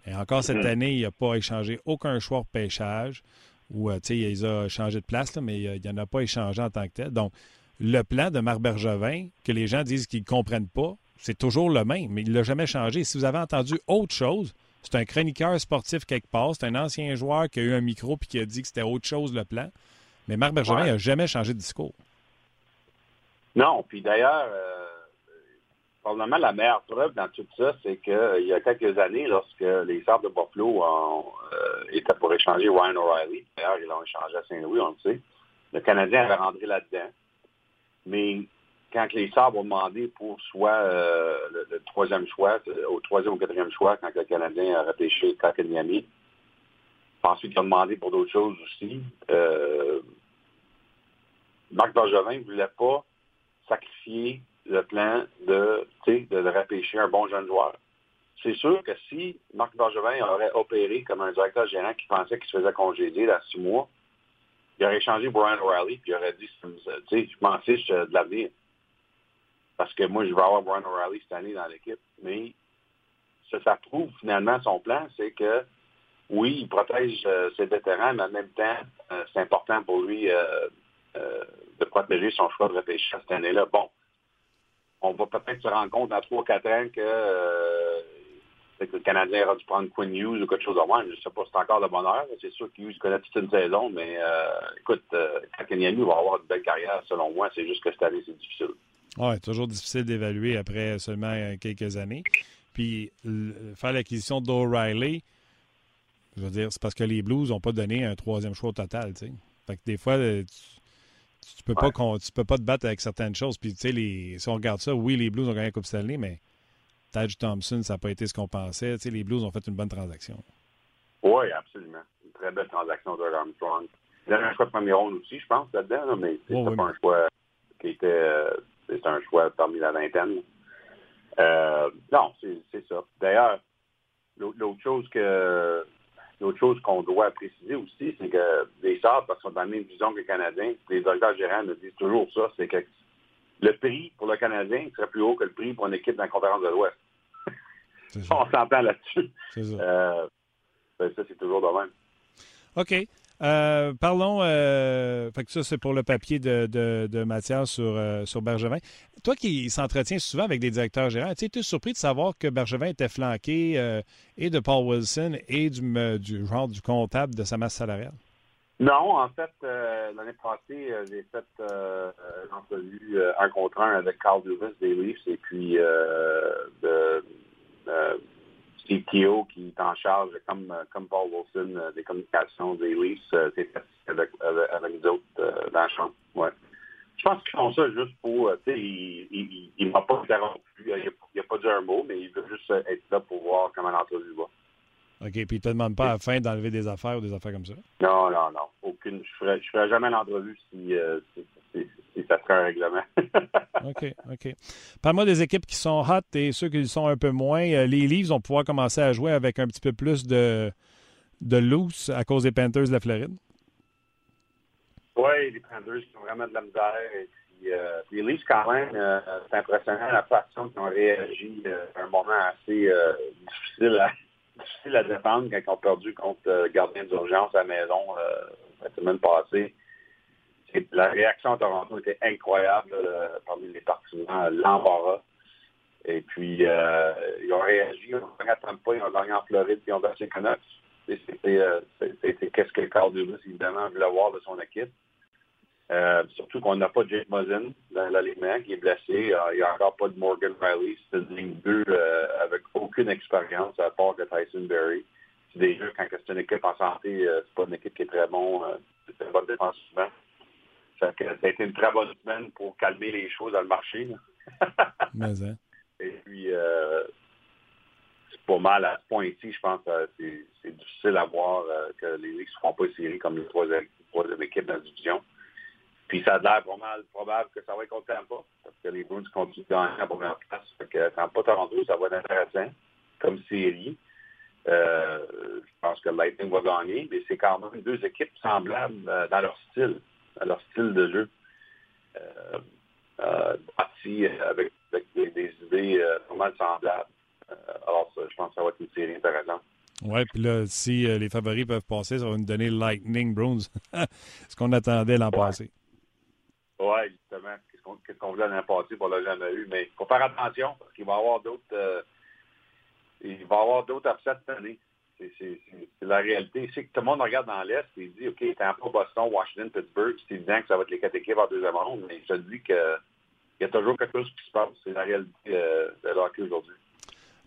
Et encore cette mm-hmm. année, il n'a pas échangé aucun choix repêchage ou euh, il a changé de place, mais il n'en a pas échangé en tant que tel. Donc, le plan de Marc Bergevin, que les gens disent qu'ils ne comprennent pas, c'est toujours le même, mais il ne l'a jamais changé. Si vous avez entendu autre chose, c'est un chroniqueur sportif quelque part, c'est un ancien joueur qui a eu un micro et qui a dit que c'était autre chose le plan. Mais Marc Bergevin n'a jamais changé de discours. Non, puis d'ailleurs, euh, probablement la meilleure preuve dans tout ça, c'est qu'il y a quelques années, lorsque les Sabres de Buffalo ont, euh, étaient pour échanger Ryan O'Reilly, d'ailleurs, ils l'ont échangé à Saint-Louis, on le sait, le Canadien avait rentré là-dedans. Mais quand les Sabres ont demandé pour soit euh, le, troisième choix, au troisième ou quatrième choix, quand le Canadien a repêché Kakanyami, ensuite ils ont demandé pour d'autres choses aussi, euh, Marc Bergevin ne voulait pas sacrifier le plan de, de repêcher un bon jeune joueur. C'est sûr que si Marc Bergevin aurait opéré comme un directeur général qui pensait qu'il se faisait congédier dans six mois, il aurait changé Brian O'Reilly puis il aurait dit, je m'en fiche de l'avenir. Parce que moi, je vais avoir Brian O'Reilly cette année dans l'équipe. Mais ça, ça prouve finalement son plan, c'est que oui, il protège euh, ses vétérans, mais en même temps, euh, c'est important pour lui euh, de protéger son choix de repêcher cette année-là. Bon, on va peut-être se rendre compte dans 3-4 ans que, euh, le Canadien aura dû prendre Quinn Hughes ou quelque chose de moins. Je ne sais pas si c'est encore de bonheur. C'est sûr qu'Hughes connaît toute une saison, mais euh, écoute, euh, Kakanyami va avoir une belle carrière, selon moi. C'est juste que cette année, c'est difficile. Oui, toujours difficile d'évaluer après seulement quelques années. Puis, faire l'acquisition d'O'Reilly, je veux dire, c'est parce que les Blues n'ont pas donné un troisième choix au total. sais. Fait que des fois, tu peux pas tu peux pas te battre avec certaines choses. Puis tu sais, les, si on regarde ça, oui, les Blues ont gagné la Coupe Stanley, mais Taj Thompson, ça n'a pas été ce qu'on pensait. Tu sais, les Blues ont fait une bonne transaction. Oui, absolument. Une très belle transaction de Armstrong. Il y avait un choix de premier ronde aussi, je pense, là-dedans, mais c'était oh, pas un choix qui était euh, c'est un choix parmi la vingtaine. Euh, non, c'est ça. D'ailleurs, l'autre chose que L'autre chose qu'on doit préciser aussi, c'est que les Sabres, parce qu'ils sont dans la même vision que les Canadiens, les directeurs gérants nous disent toujours ça, c'est que le prix pour le Canadien serait plus haut que le prix pour une équipe dans la conférence de l'Ouest. On s'entend là-dessus. Euh, ben, ça, c'est toujours de même. OK. Euh, parlons, euh, que ça c'est pour le papier de, de, Mathias sur, euh, sur Bergevin. Toi qui s'entretiens souvent avec des directeurs gérants, tu es surpris de savoir que Bergevin était flanqué et de Paul Wilson et du, du genre du comptable de sa masse salariale? Non, en fait, l'année passée, j'ai fait une entrevue un contre un avec Carl Dubas des et puis de Keogh qui est en charge, comme, comme Paul Wilson, euh, des communications des Leafs, euh, c'est avec, avec, nous autres euh, dans la chambre. Ouais. Je pense qu'ils font ça juste pour, tu sais, il ne m'a pas interrompu, il n'a pas dit un mot, mais il veut juste être là pour voir comment l'entrevue va. OK, puis il ne te demande pas à la fin d'enlever des affaires ou des affaires comme ça? Non, non, non. Aucune. Je ne ferai jamais l'entrevue si, ça serait un règlement. OK, OK. Parle-moi des équipes qui sont hot et ceux qui sont un peu moins. Les Leafs vont pouvoir commencer à jouer avec un petit peu plus de, de loose à cause des Panthers de la Floride. Oui, les Panthers qui ont vraiment de la misère. Et puis, euh, les Leafs, quand même, euh, c'est impressionnant la façon qu'ils ont réagi euh, à un moment assez difficile, à, difficile à défendre quand ils ont perdu contre le gardien d'urgence à la maison la semaine passée. La réaction à Toronto était incroyable parmi les partisans, l'embarras. Et puis, ils ont réagi, ils ont gagné pas, ils ont gagné en Floride, puis ils ont battu Canucks. C'était qu'est-ce que cadre de évidemment, voulait voir de son équipe. Euh, surtout qu'on n'a pas Jake Muzzin dans l'alignement qui est blessé. Euh, il n'y a encore pas de Morgan Riley. C'est une ligne 2 euh, avec aucune expérience à part de Tyson Berry. C'est déjà, quand c'est une équipe en santé, c'est pas une équipe qui est très bon, c'est très bonne défensivement. Ça, ça a été une très bonne semaine pour calmer les choses dans le marché. Mais, hein. Et puis, c'est pas mal à ce point-ci, je pense que c'est difficile à voir que les Leafs ne feront pas série comme les trois, troisième équipes dans la division. Puis ça a l'air pas mal probable que ça va être contre Tampa, parce que les Bruins continuent de gagner la première place. Fait que Tampa Toronto, ça va être intéressant comme série. Euh, je pense que Lightning va gagner, mais c'est quand même deux équipes semblables euh, dans leur style, dans leur style de jeu. Euh, euh bâti avec, des, idées pas mal semblables. alors, je pense que ça va être une série intéressante. Oui, puis là, si les favoris peuvent passer, ça va nous donner Lightning Bruins, ce qu'on attendait l'an passé. Oui, justement. Qu'est-ce qu'on voulait l'an passé, on l'a jamais eu. Mais il faut faire attention parce qu'il va y avoir d'autres. Euh, il va y avoir d'autres cette année. C'est la réalité. C'est que tout le monde regarde dans l'Est et dit OK, peu Boston, Washington, Pittsburgh, c'est évident que ça va être les quatre équipes en deuxième ronde, mais je te dis qu'il y a toujours quelque chose qui se passe. C'est la réalité euh, de l'hockey aujourd'hui.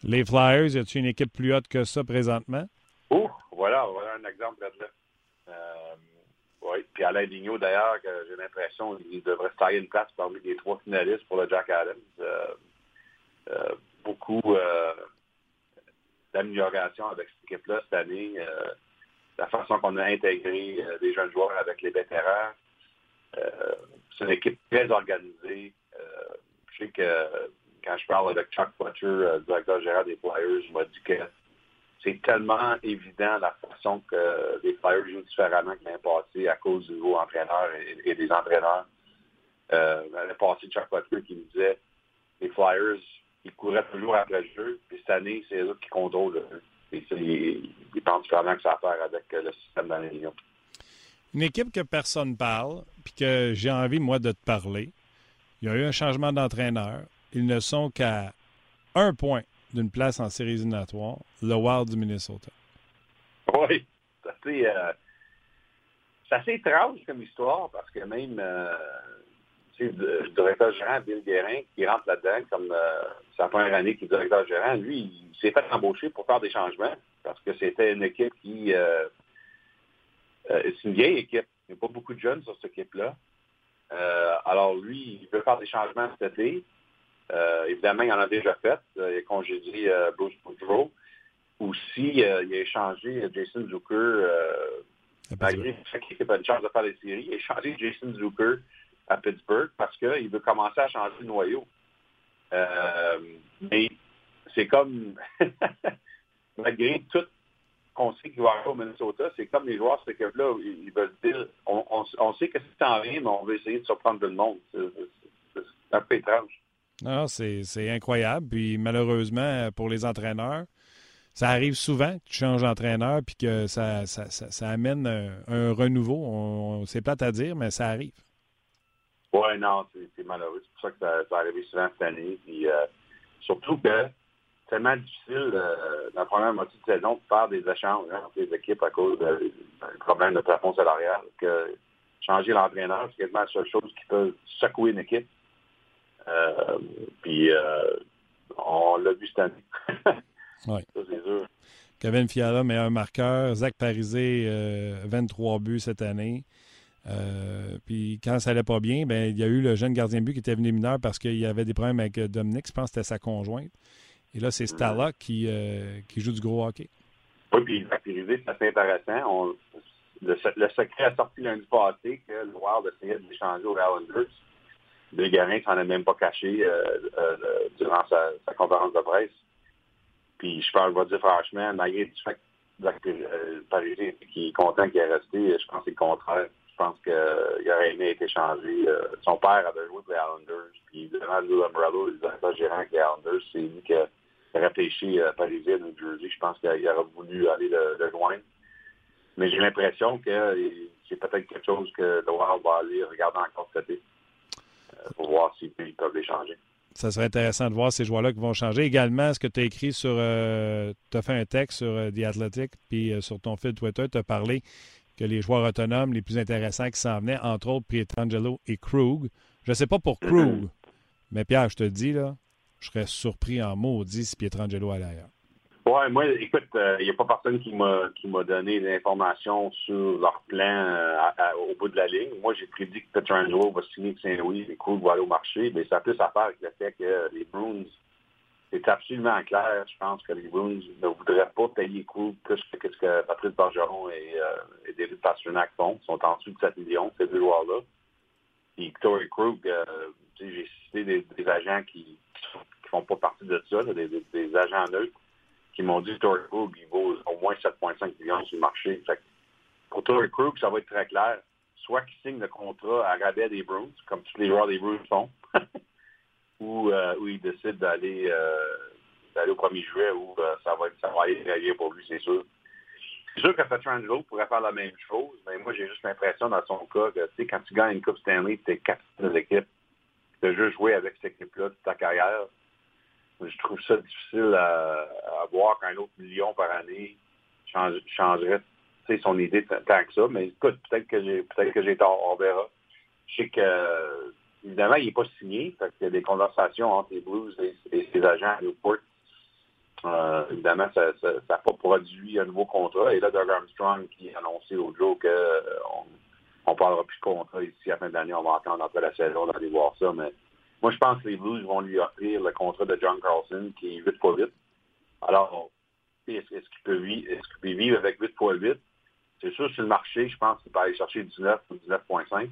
Les Flyers, y a-t-il une équipe plus haute que ça présentement? Oh, voilà, voilà un exemple là. Euh, oui, puis Alain Vigneault, d'ailleurs, j'ai l'impression qu'il devrait se tailler une place parmi les trois finalistes pour le Jack Adams. Euh, euh, beaucoup d'amélioration avec cette équipe-là cette année. la façon qu'on a intégré des jeunes joueurs avec les vétérans. c'est une équipe très organisée. je sais que quand je parle avec Chuck Fletcher, directeur général des Flyers, je m'a dit que c'est tellement évident la façon que les Flyers jouent différemment que l'année passée à cause du nouveau entraîneur et, des entraîneurs. Euh, l'année passée, Chuck Butler qui me disait les Flyers, ils couraient toujours après le jeu, puis cette année, c'est eux qui contrôlent. Et ils, pensent différemment que ça a à faire avec euh, le système dans les Une équipe que personne parle, puis que j'ai envie, moi, de te parler. Il y a eu un changement d'entraîneur. Ils ne sont qu'à un point d'une place en séries éliminatoires, le Wild du Minnesota. Oui, c'est assez, euh, assez, étrange comme histoire parce que même euh, le directeur gérant Bill Guérin qui rentre là-dedans comme euh, sa première année qui est directeur gérant, lui, il s'est fait embaucher pour faire des changements parce que c'était une équipe qui euh, c'est une vieille équipe. Il n'y a pas beaucoup de jeunes sur cette équipe-là. alors lui, il veut faire des changements cet été. Euh, évidemment, il en a déjà fait. Euh, il a congédié euh, Bruce Boudreau. Aussi, il a échangé Jason Zucker, malgré le fait qu'il n'a pas une chance de faire les séries, il a échangé Jason Zucker à Pittsburgh parce qu'il veut commencer à changer le noyau. mais c'est comme, malgré tout qu'on sait qu'il va avoir au Minnesota, c'est comme les joueurs de cette équipe-là, ils veulent dire, on, sait que c'est en rien, mais on veut essayer de surprendre le monde. C'est un peu étrange. Non, c'est incroyable. Puis malheureusement, pour les entraîneurs, ça arrive souvent que tu changes d'entraîneur puis que ça, ça, ça, amène un, renouveau. C'est plate à dire, mais ça arrive. Oui, non, c'est malheureux. C'est pour ça que ça, ça arrive souvent cette année. Puis, euh, surtout que c'est tellement difficile euh, dans la première moitié de saison de faire des échanges hein, entre les équipes à cause du problème de plafond salarial que changer l'entraîneur, c'est quasiment la seule chose qui peut secouer une équipe. Euh, puis euh, on l'a vu cette année. oui. Ça, c'est sûr. Kevin Fiala met un marqueur. Zach Parisé, 23 euh, buts cette année. Puis quand ça allait pas bien, ben il y a eu le jeune gardien but qui était venu mineur parce qu'il y avait des problèmes avec Dominique. Je pense que c'était sa conjointe. Et là, c'est Stala qui, qui joue du gros hockey. Oui, puis Zach Parisé, c'est assez intéressant. le, secret a sorti lundi passé que le Wild essayait de l'échanger aux Islanders. Le Garin s'en est même pas caché durant sa, conférence de presse. Puis je pense, je vais dire franchement, malgré du fait que Paris qui est content qu'il est resté, je pense que c'est le contraire. Je pense qu'il aurait aimé être échangé. son père avait joué pour les Islanders. Puis évidemment, Lou Ambrello, le gérant avec les Islanders, c'est lui qui a réfléchi à Parisien, New Jersey. Je pense qu'il aurait voulu aller le, le joindre. Mais j'ai l'impression que c'est peut-être quelque chose que le va aller regarder encore cet été euh, pour voir s'ils peuvent les changer. Ça serait intéressant de voir ces joueurs-là qui vont changer. Également, ce que tu as écrit sur. Euh, tu as fait un texte sur euh, The Athletic, puis sur ton fil Twitter, tu as parlé que les joueurs autonomes les plus intéressants qui s'en venaient, entre autres Pietrangelo et Krug. Je ne sais pas pour Krug, mais Pierre, je te dis, là, je serais surpris en maudit si Pietrangelo allait ailleurs. Oui, moi, écoute, il euh, n'y a pas personne qui m'a qui m'a donné l'information sur leur plan euh, au bout de la ligne. Moi, j'ai prédit que Petrangelo va signer avec Saint-Louis, les coups vont aller au marché, mais ça a plus à faire avec le fait que les Bruins, c'est absolument clair, je pense que les Bruins ne voudraient pas payer Krug plus que ce que Patrice Bergeron et, euh, David Pasternak font. Ils sont en dessous de 7 millions, ces deux joueurs-là. Et Victor Krug, euh, j'ai cité des, agents qui ne font pas partie de ça, des, agents neutres qui m'ont dit Tory Krug, il vaut au moins 7,5 millions sur le marché. pour Tory Krug, ça va être très clair. Soit qu'il signe le contrat à rabais des Bruins, comme tous les joueurs des Bruins font, euh, ou il décide d'aller euh, au 1er juillet où euh, ça, va, ça va aller très bien pour lui, c'est sûr. C'est sûr que Petrangelo pourrait faire la même chose, mais moi, j'ai juste l'impression dans son cas que, tu sais, quand tu gagnes une Coupe Stanley, tu es capitaine de tu as juste joué avec cette équipe-là toute ta carrière, je trouve ça difficile à, voir qu'un autre million par année changerait son idée tant que ça. Mais écoute, peut-être que j'ai peut-être que j'ai tort, on verra. Je sais que évidemment, il n'est pas signé. Fait il y a des conversations entre les Blues et, ses agents à Newport. Euh, évidemment, ça n'a pas produit un nouveau contrat. Et là, Doug Armstrong qui a annoncé au jour qu'on euh, ne parlera plus de contrat ici à la fin de l'année. On va attendre après la saison d'aller voir ça. Mais moi, je pense que les Blues vont lui offrir le contrat de John Carlson, qui est 8 x 8. Alors, est-ce qu'il peut, vivre avec 8 x 8? C'est sûr, sur le marché, je pense qu'il peut aller chercher 19 ou 19,5.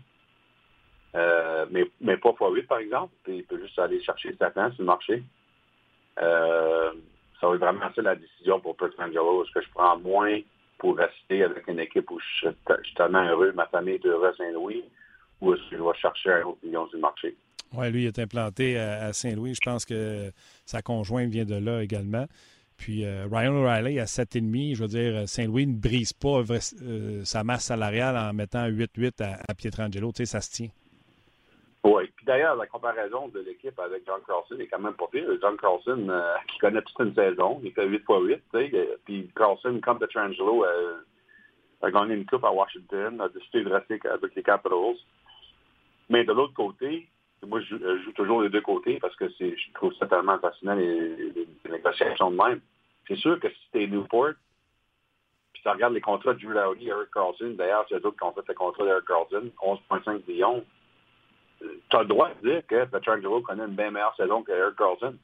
Euh, mais, mais pas x 8, par exemple. il peut juste aller chercher 7 ans sur le marché. Euh, ça va être vraiment ça la décision pour Petrangelo. Est-ce que je prends moins pour rester avec une équipe où je suis, tellement heureux, ma famille est heureuse à Saint-Louis, ou est-ce que je vais chercher un autre million sur le marché? Oui, lui, il est implanté à, Saint-Louis. Je pense que sa conjointe vient de là également. Puis euh, Ryan O'Reilly à 7,5. Je veux dire, Saint-Louis ne brise pas sa masse salariale en mettant 8-8 à, à Pietrangelo. Tu sais, ça se tient. Oui. Puis d'ailleurs, la comparaison de l'équipe avec John Carlson est quand même pas pire. John Carlson, euh, qui connaît toute une saison, il fait 8 x 8. Tu sais, puis Carlson, comme Pietrangelo, a gagné une coupe à Washington, a décidé de rester avec les Capitals. Mais de l'autre côté, moi, je joue, toujours les deux côtés parce que je trouve ça tellement fascinant, les, les, négociations de même. C'est sûr que si tu es Newport, puis tu regardes les contrats de Drew Lowry, Eric Carlson, d'ailleurs, c'est d'autres qui ont fait le contrat d'Eric Carlson, 11,5 millions, tu as le droit de dire que Petrangelo connaît une bien meilleure saison que Eric Carlson.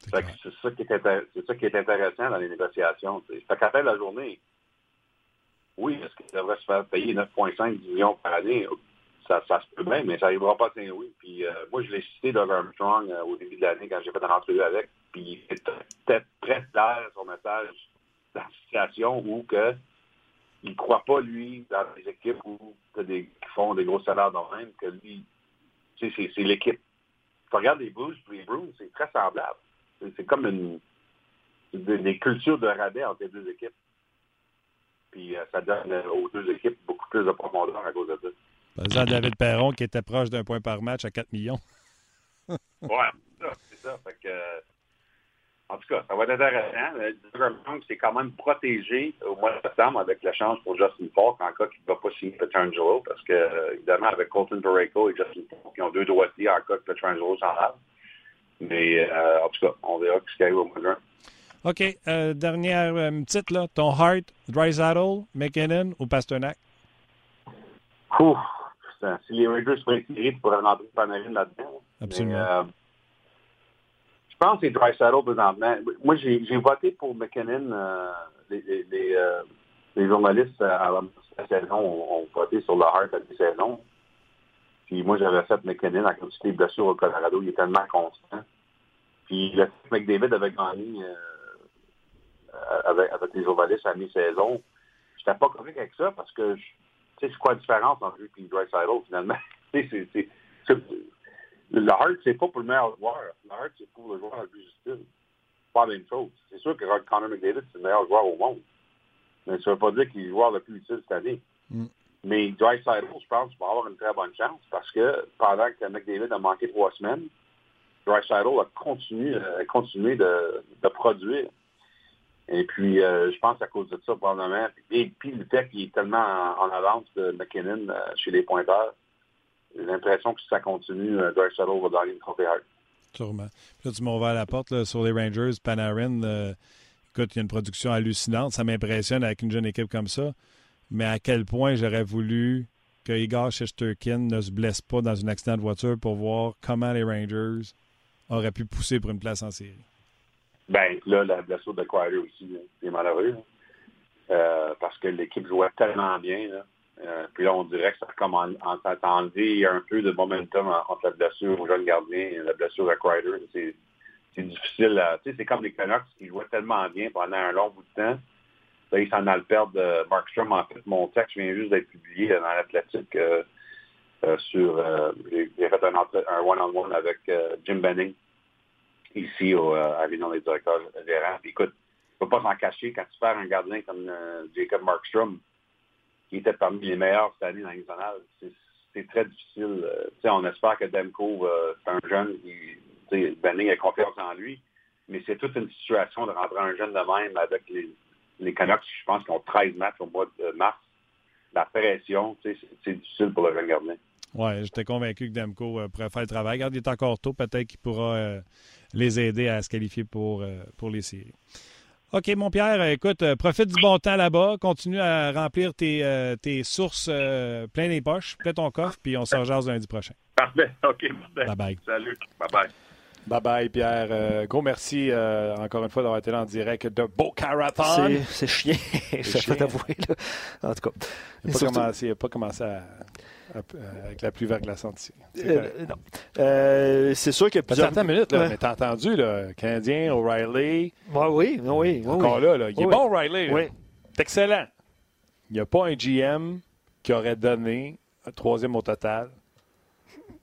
C'est ça, qui est c'est ça qui est intéressant dans les négociations. Fait qu'à la journée, oui, est-ce qu'il devrait se faire payer 9,5 millions par année? ça, ça, se peut bien, mais ça n'arrivera pas à Saint-Louis. Puis euh, moi, je l'ai cité Doug Armstrong euh, au début de l'année quand j'ai fait une entrevue avec. Puis il était très clair son message dans la situation où que il ne croit pas, lui, dans les équipes où des, qui font des gros salaires de même, que lui, c'est, l'équipe. Tu regardes les Blues les Bruins, c'est très semblable. C'est, comme une des, cultures de rabais entre les deux équipes. Puis euh, ça donne aux deux équipes beaucoup plus de profondeur à cause de ça. Par David Perron qui était proche d'un point par match à 4 millions. oui, c'est ça. Fait que, en tout cas, ça va être intéressant. c'est quand même protégé au mois de septembre avec la chance pour Justin Falk en cas qu'il ne va pas signer Petrangelo parce que, évidemment, avec Colton Pareko et Justin Falk, ils ont deux droitiers en cas que Petrangelo s'en va. Mais euh, en tout cas, on verra ce qui arrive au mois de juin. OK. Euh, dernière euh, petite, là. Ton heart, Dry Saddle, McKinnon ou Pasternak? Ouf, si les Raiders seraient tirés, tu pourrais rentrer Panarin là-dedans. Absolument. Euh, je pense que c'est Dry Saddle présentement. Moi, j'ai voté pour McKinnon. Euh, euh, les, journalistes à la saison ont, voté sur le Hart à la saison. Puis moi, j'avais fait McKinnon à cause des blessures au Colorado. Il est tellement constant. Puis le McDavid avait gagné euh, avec, les Ovalistes à mi-saison. Je n'étais pas convaincu avec ça parce que, sais, c'est quoi la différence entre lui et Dreisaitl, finalement? c'est, c'est, le Hart, c'est pas pour le meilleur joueur. Le Hart, c'est pour le joueur le plus utile. Pas la même chose. C'est sûr que Connor McDavid, c'est le meilleur joueur au monde. Mais ça ne veut pas dire qu'il est le joueur le plus utile cette année. Mm. Mais Dry je pense, va avoir une très bonne chance parce que pendant que McDavid a manqué trois semaines, Dry a continué, a continué de, de, produire. Et puis, euh, je pense à cause de ça, probablement. Et puis, le fait qu'il est tellement en, avance de McKinnon euh, chez les pointeurs, j'ai l'impression que si ça continue, euh, Dry Saddle va gagner une trophée Hart. Sûrement. Puis là, tu m'as ouvert la porte là, sur les Rangers, Panarin. Euh, écoute, il y a une production hallucinante. Ça m'impressionne avec une jeune équipe comme ça mais à quel point j'aurais voulu que Igor Shesterkin ne se blesse pas dans un accident de voiture pour voir comment les Rangers auraient pu pousser pour une place en série? Ben là, la blessure de Crider aussi, c'est malheureux. Euh, parce que l'équipe jouait tellement bien. Euh, puis là, on dirait que ça comme en, enlevé un peu de momentum entre la blessure au jeune gardien et la blessure à Crider. C'est, difficile. c'est comme les Canucks qui jouaient tellement bien pendant un long bout de temps. Là, il s'en a le perdre de Markstrom. En fait, mon texte vient juste d'être publié dans l'Atlantique euh, euh, sur... Euh, j'ai fait un one-on-one avec Jim Benning ici au, à l'Union des directeurs gérants. écoute, il ne faut pas s'en cacher quand tu perds un gardien comme Jacob Markstrom, qui était parmi les meilleurs cette année dans nationale. C'est très difficile. on espère que Demko, c'est un jeune qui... Benning a confiance en lui, mais c'est toute une situation de rentrer un jeune de même avec les les Canucks, je pense qu'ils ont 13 matchs au mois de mars. La pression, c'est difficile pour le jeune gardien. Oui, j'étais convaincu que Demko euh, pourrait faire le travail. Regarde, il est encore tôt. Peut-être qu'il pourra euh, les aider à se qualifier pour, euh, pour les séries. OK, mon Pierre, écoute, profite du bon temps là-bas. Continue à remplir tes, tes sources plein des poches. Fais ton coffre, puis on se rejase lundi prochain. Parfait. OK. Bye-bye. Salut. Bye-bye. Bye bye, Pierre. Euh, gros merci euh, encore une fois d'avoir été là en direct de Boca Raton. C'est chiant, je fait avouer. En tout cas. Il n'a pas, commencé, pas commencé à, avec la pluie verglaçante ici. Euh, non. c'est sûr que plusieurs... Attends minutes, là, mais t'as entendu, là, Canadien, O'Reilly? Ouais, oui, oui, oui. Encore là, là, il est bon, O'Reilly. Oui. C'est excellent. Il n'y a pas un GM qui aurait donné un troisième au total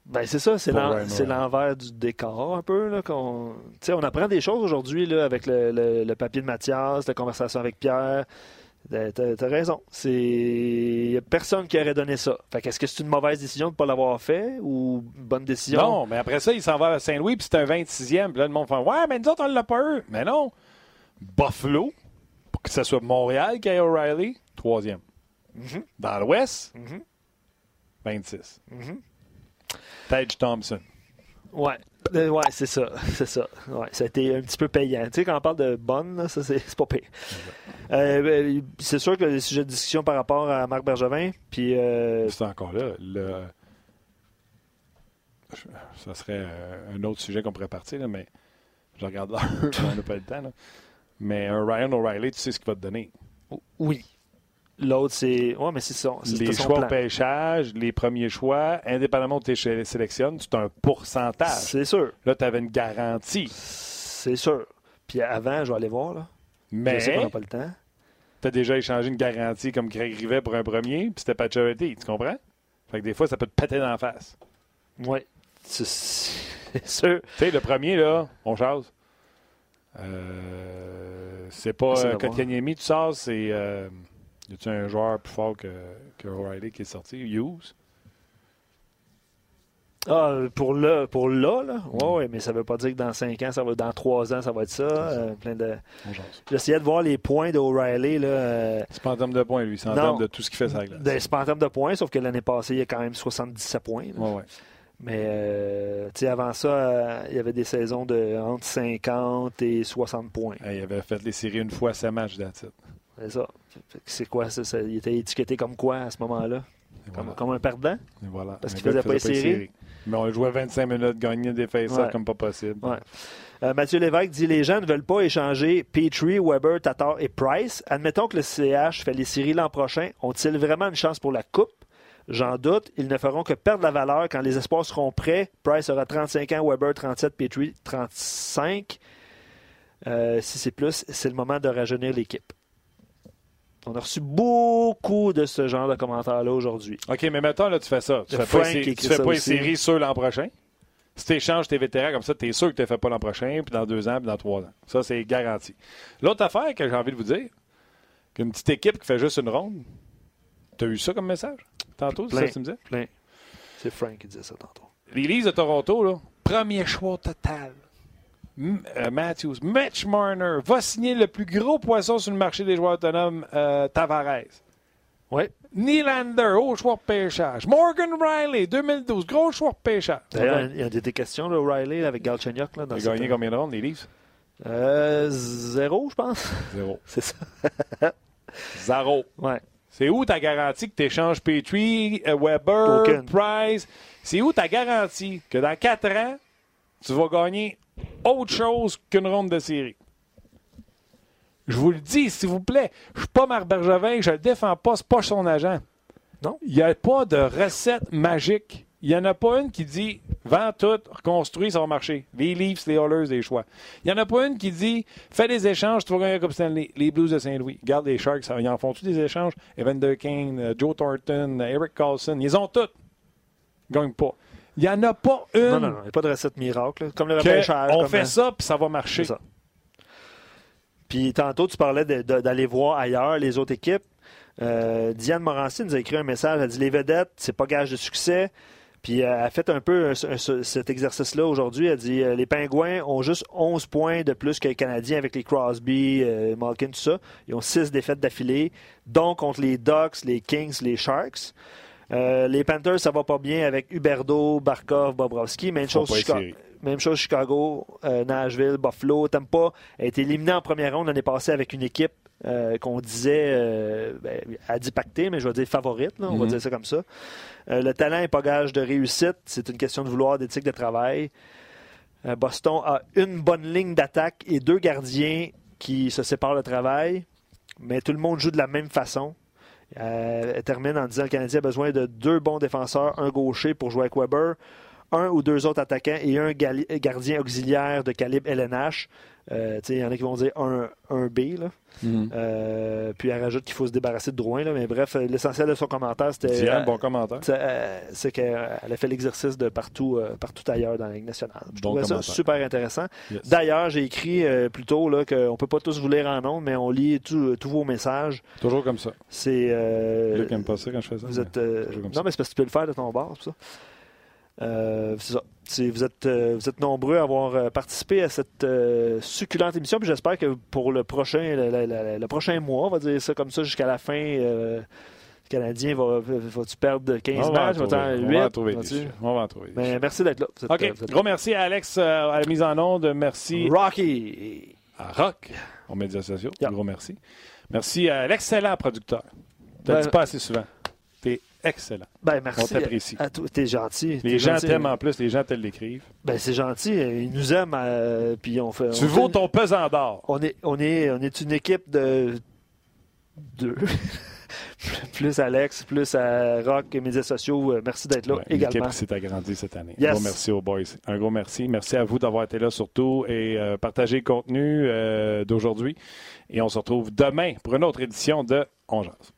ben c'est ça, c'est l'envers du décor un peu. Là, on, on apprend des choses aujourd'hui avec le, papier de Mathias, la conversation avec Pierre. T'as as raison. Il n'y a personne qui aurait donné ça. Fait est-ce que c'est une mauvaise décision de ne pas l'avoir fait ou une bonne décision? Non, mais après ça, il s'en va à Saint-Louis, puis c'est un 26e. Puis là, le monde fait Ouais, mais nous autres, on l'a pas eu. Mais non. Buffalo, pour que ce soit Montréal qui O'Reilly, troisième. Mm-hmm. Dans l'Ouest, 26. Mm Tage Thompson. Ouais. Euh, ouais, c'est ça. C'est ça. Ouais, ça a été un petit peu payant. Tu sais, quand on parle de bonne, ça, c'est pas payant. Euh, ben, c'est sûr que les sujets de discussion par rapport à Marc Bergevin, puis... Euh, c'est encore là. Le... Ça serait un autre sujet qu'on pourrait partir, mais je regarde là, on n'a pas le temps. Là. Mais un Ryan O'Reilly, tu sais ce qu'il va te donner. Oui. L'autre, c'est. Ouais, mais c'est ça. Les choix au pêchage, les premiers choix, indépendamment de tes sélectionnes, c'est un pourcentage. C'est sûr. Là, tu avais une garantie. C'est sûr. Puis avant, je vais aller voir, là. Mais. Je sais qu'on n'a pas le temps. Tu as déjà échangé une garantie comme Craig Rivet pour un premier, puis c'était pas de charity. Tu comprends? Fait que des fois, ça peut te péter dans la face. Oui. C'est sûr. Tu sais, le premier, là, on chasse. Euh, c'est pas euh, Kotkaniemi, tu sors, c'est. Euh, y a-t-il un joueur plus fort que, que O'Reilly qui est sorti? Hughes? Ah, pour là, pour là, là? Ouais, mais ça veut pas dire que dans 5 ans, ça va, dans 3 ans, ça va être ça. Euh, plein de. J'essayais de voir les points d'O'Reilly. Euh, c'est pas en termes de points, lui. C'est en termes de tout ce qu'il fait ça glace. C'est pas en termes de points, sauf que l'année passée, il y a quand même 77 points. Ouais, ouais. Mais euh, avant ça, euh, il y avait des saisons de entre 50 et 60 points. il avait fait les séries une fois, ça match d'attitude. C'est ça. C'est quoi ça, Il était étiqueté comme quoi à ce moment-là? Comme, un perdant? voilà. Parce qu'il ne faisait, pas les séries. Mais on jouait 25 minutes, gagner des faces comme pas possible. Euh, Mathieu Lévesque dit les gens ne veulent pas échanger Petrie, Weber, Tatar et Price. Admettons que le CH fait les séries l'an prochain. Ont-ils vraiment une chance pour la Coupe? J'en doute. Ils ne feront que perdre la valeur quand les espoirs seront prêts. Price aura 35 ans, Weber 37, Petrie 35. Euh, si c'est plus, c'est le moment de rajeunir l'équipe. On a reçu beaucoup de ce genre de commentaires-là aujourd'hui. OK, mais maintenant, là, tu fais ça. Tu fais pas, Frank tu fais pas une série sur l'an prochain? Si tu échanges tes vétérans comme ça, tu es sûr que tu ne fais pas l'an prochain, puis dans deux ans, puis dans trois ans. Ça, c'est garanti. L'autre affaire que j'ai envie de vous dire, qu'une petite équipe qui fait juste une ronde, tu as eu ça comme message? Tantôt, c'est ça que tu me disais? Plein. C'est Frank qui disait ça tantôt. Les Leafs de Toronto, là, premier choix total. Euh, Matthews, Mitch Marner va signer le plus gros poisson sur le marché des joueurs autonomes, euh, Tavares. Oui. Nylander, haut choix de pêchage. Morgan Riley, 2012, gros choix de pêchage. D'ailleurs, il y a des questions, là, là, avec Galchenyuk. Là, dans Il a gagné cette- combien de rondes, les Leafs? Euh, zéro, je pense. Zéro. C'est ça. Zéro. Ouais. C'est où ta garantie que tu échanges Petrie, euh, Weber. Price? C'est où ta garantie que dans quatre ans, tu vas gagner autre chose qu'une ronde de série? Je vous le dis, s'il vous plaît, je suis pas Marc Bergevin, je le défends pas, c'est pas son agent. Non. Il n'y a pas de recette magique. Il n'y en a pas une qui dit vends tout, reconstruis, ça va marcher. Les Leafs, les Oilers, les choix. Il n'y en a pas une qui dit fais des échanges, tu vas gagner Coupe Stanley. Les Blues de Saint-Louis. Regarde les Sharks, ils en font-tu des échanges Evander Kane, euh, Joe Thornton, euh, Eric Carlson, ils ont toutes. Ils gagnent pas. Il n'y en a pas une Non, non, non. Il n'y a pas de recette miracle. là. Comme le repêchage. on comme, fait euh, ça puis ça va marcher. Ça. Puis tantôt, tu parlais d'aller voir ailleurs les autres équipes. Euh, Diane Morancy nous a écrit un message. Elle a dit Les vedettes, c'est pas gage de succès. Puis euh, elle a fait un peu un- un- cet exercice-là aujourd'hui. Elle dit Les Pingouins ont juste 11 points de plus que les Canadiens avec les Crosby, euh, Malkin, tout ça. Ils ont 6 défaites d'affilée, dont contre les Ducks, les Kings, les Sharks. Euh, les Panthers, ça va pas bien avec Huberdo, Barkov, Bobrovski. Même chose, même Chicago, euh, Nashville, Buffalo, Tampa a été éliminé en première ronde l'année passée avec une équipe euh, qu'on disait ben, à dit pacté, mais je vais dire favorite, là, on va Mhm. dire ça comme ça. Le talent n'est pas gage de réussite, c'est une question de vouloir, d'éthique de travail. Boston a une bonne ligne d'attaque et deux gardiens qui se séparent le travail, mais tout le monde joue de la même façon. Euh, elle termine en disant que le Canadien a besoin de deux bons défenseurs, un gaucher pour jouer avec Weber, un ou deux autres attaquants et un gardien auxiliaire de calibre LNH. Euh, Il y en a qui vont dire un, un B. Là. Mhm. Euh, puis elle rajoute qu'il faut se débarrasser de Drouin. Là. Mais bref, euh, l'essentiel de son commentaire, c'était. Euh, bon commentaire. c'est, euh, c'est qu'elle a fait l'exercice de partout, euh, partout ailleurs dans la Ligue nationale. Je Bon trouvais ça super intéressant. Yes. D'ailleurs, j'ai écrit euh, plus tôt là, qu'on ne peut pas tous vous lire en nombre, mais on lit tous vos messages. Toujours comme ça. C'est. euh, Luc aime pas ça quand je fais ça. vous mais êtes, euh, toujours comme non, ça. mais c'est parce que tu peux le faire de ton c'est ça. Euh, c'est ça. C'est- vous, êtes, euh, vous êtes nombreux à avoir euh, participé à cette euh, succulente émission. Puis j'espère que pour le prochain, le, le- le- le prochain mois, on va dire ça comme ça, jusqu'à la fin, euh, le Canadien va, va-tu perdre 15 On matchs, va-tu en trouver- on 8? va en trouver. On va en trouver Mais sujets. merci d'être là. Êtes, OK. Gros merci à Alex euh, à la mise en onde. Merci Rocky. à Rock aux médias sociaux. Yeah. Gros merci. Merci à l'excellent producteur. Tu ne Ben- dis pas assez souvent. T'es excellent. Ben, merci. On t'apprécie. à toi. T'es gentil. Les T'es gens gentil. t'aiment en plus, les gens te l'écrivent. Ben, c'est gentil. Ils nous aiment. euh, puis on fait. Tu on vaux fait- ton pesant d'or. on est, on est, on est une équipe de deux. plus Alex, plus à Rock et médias sociaux. Euh, Merci d'être là Ouais, également. L'équipe s'est agrandie cette année. Yes. Un gros merci aux boys. Un gros merci. Merci à vous d'avoir été là surtout et euh, partager le contenu euh, d'aujourd'hui. Et on se retrouve demain pour une autre édition de On Jase.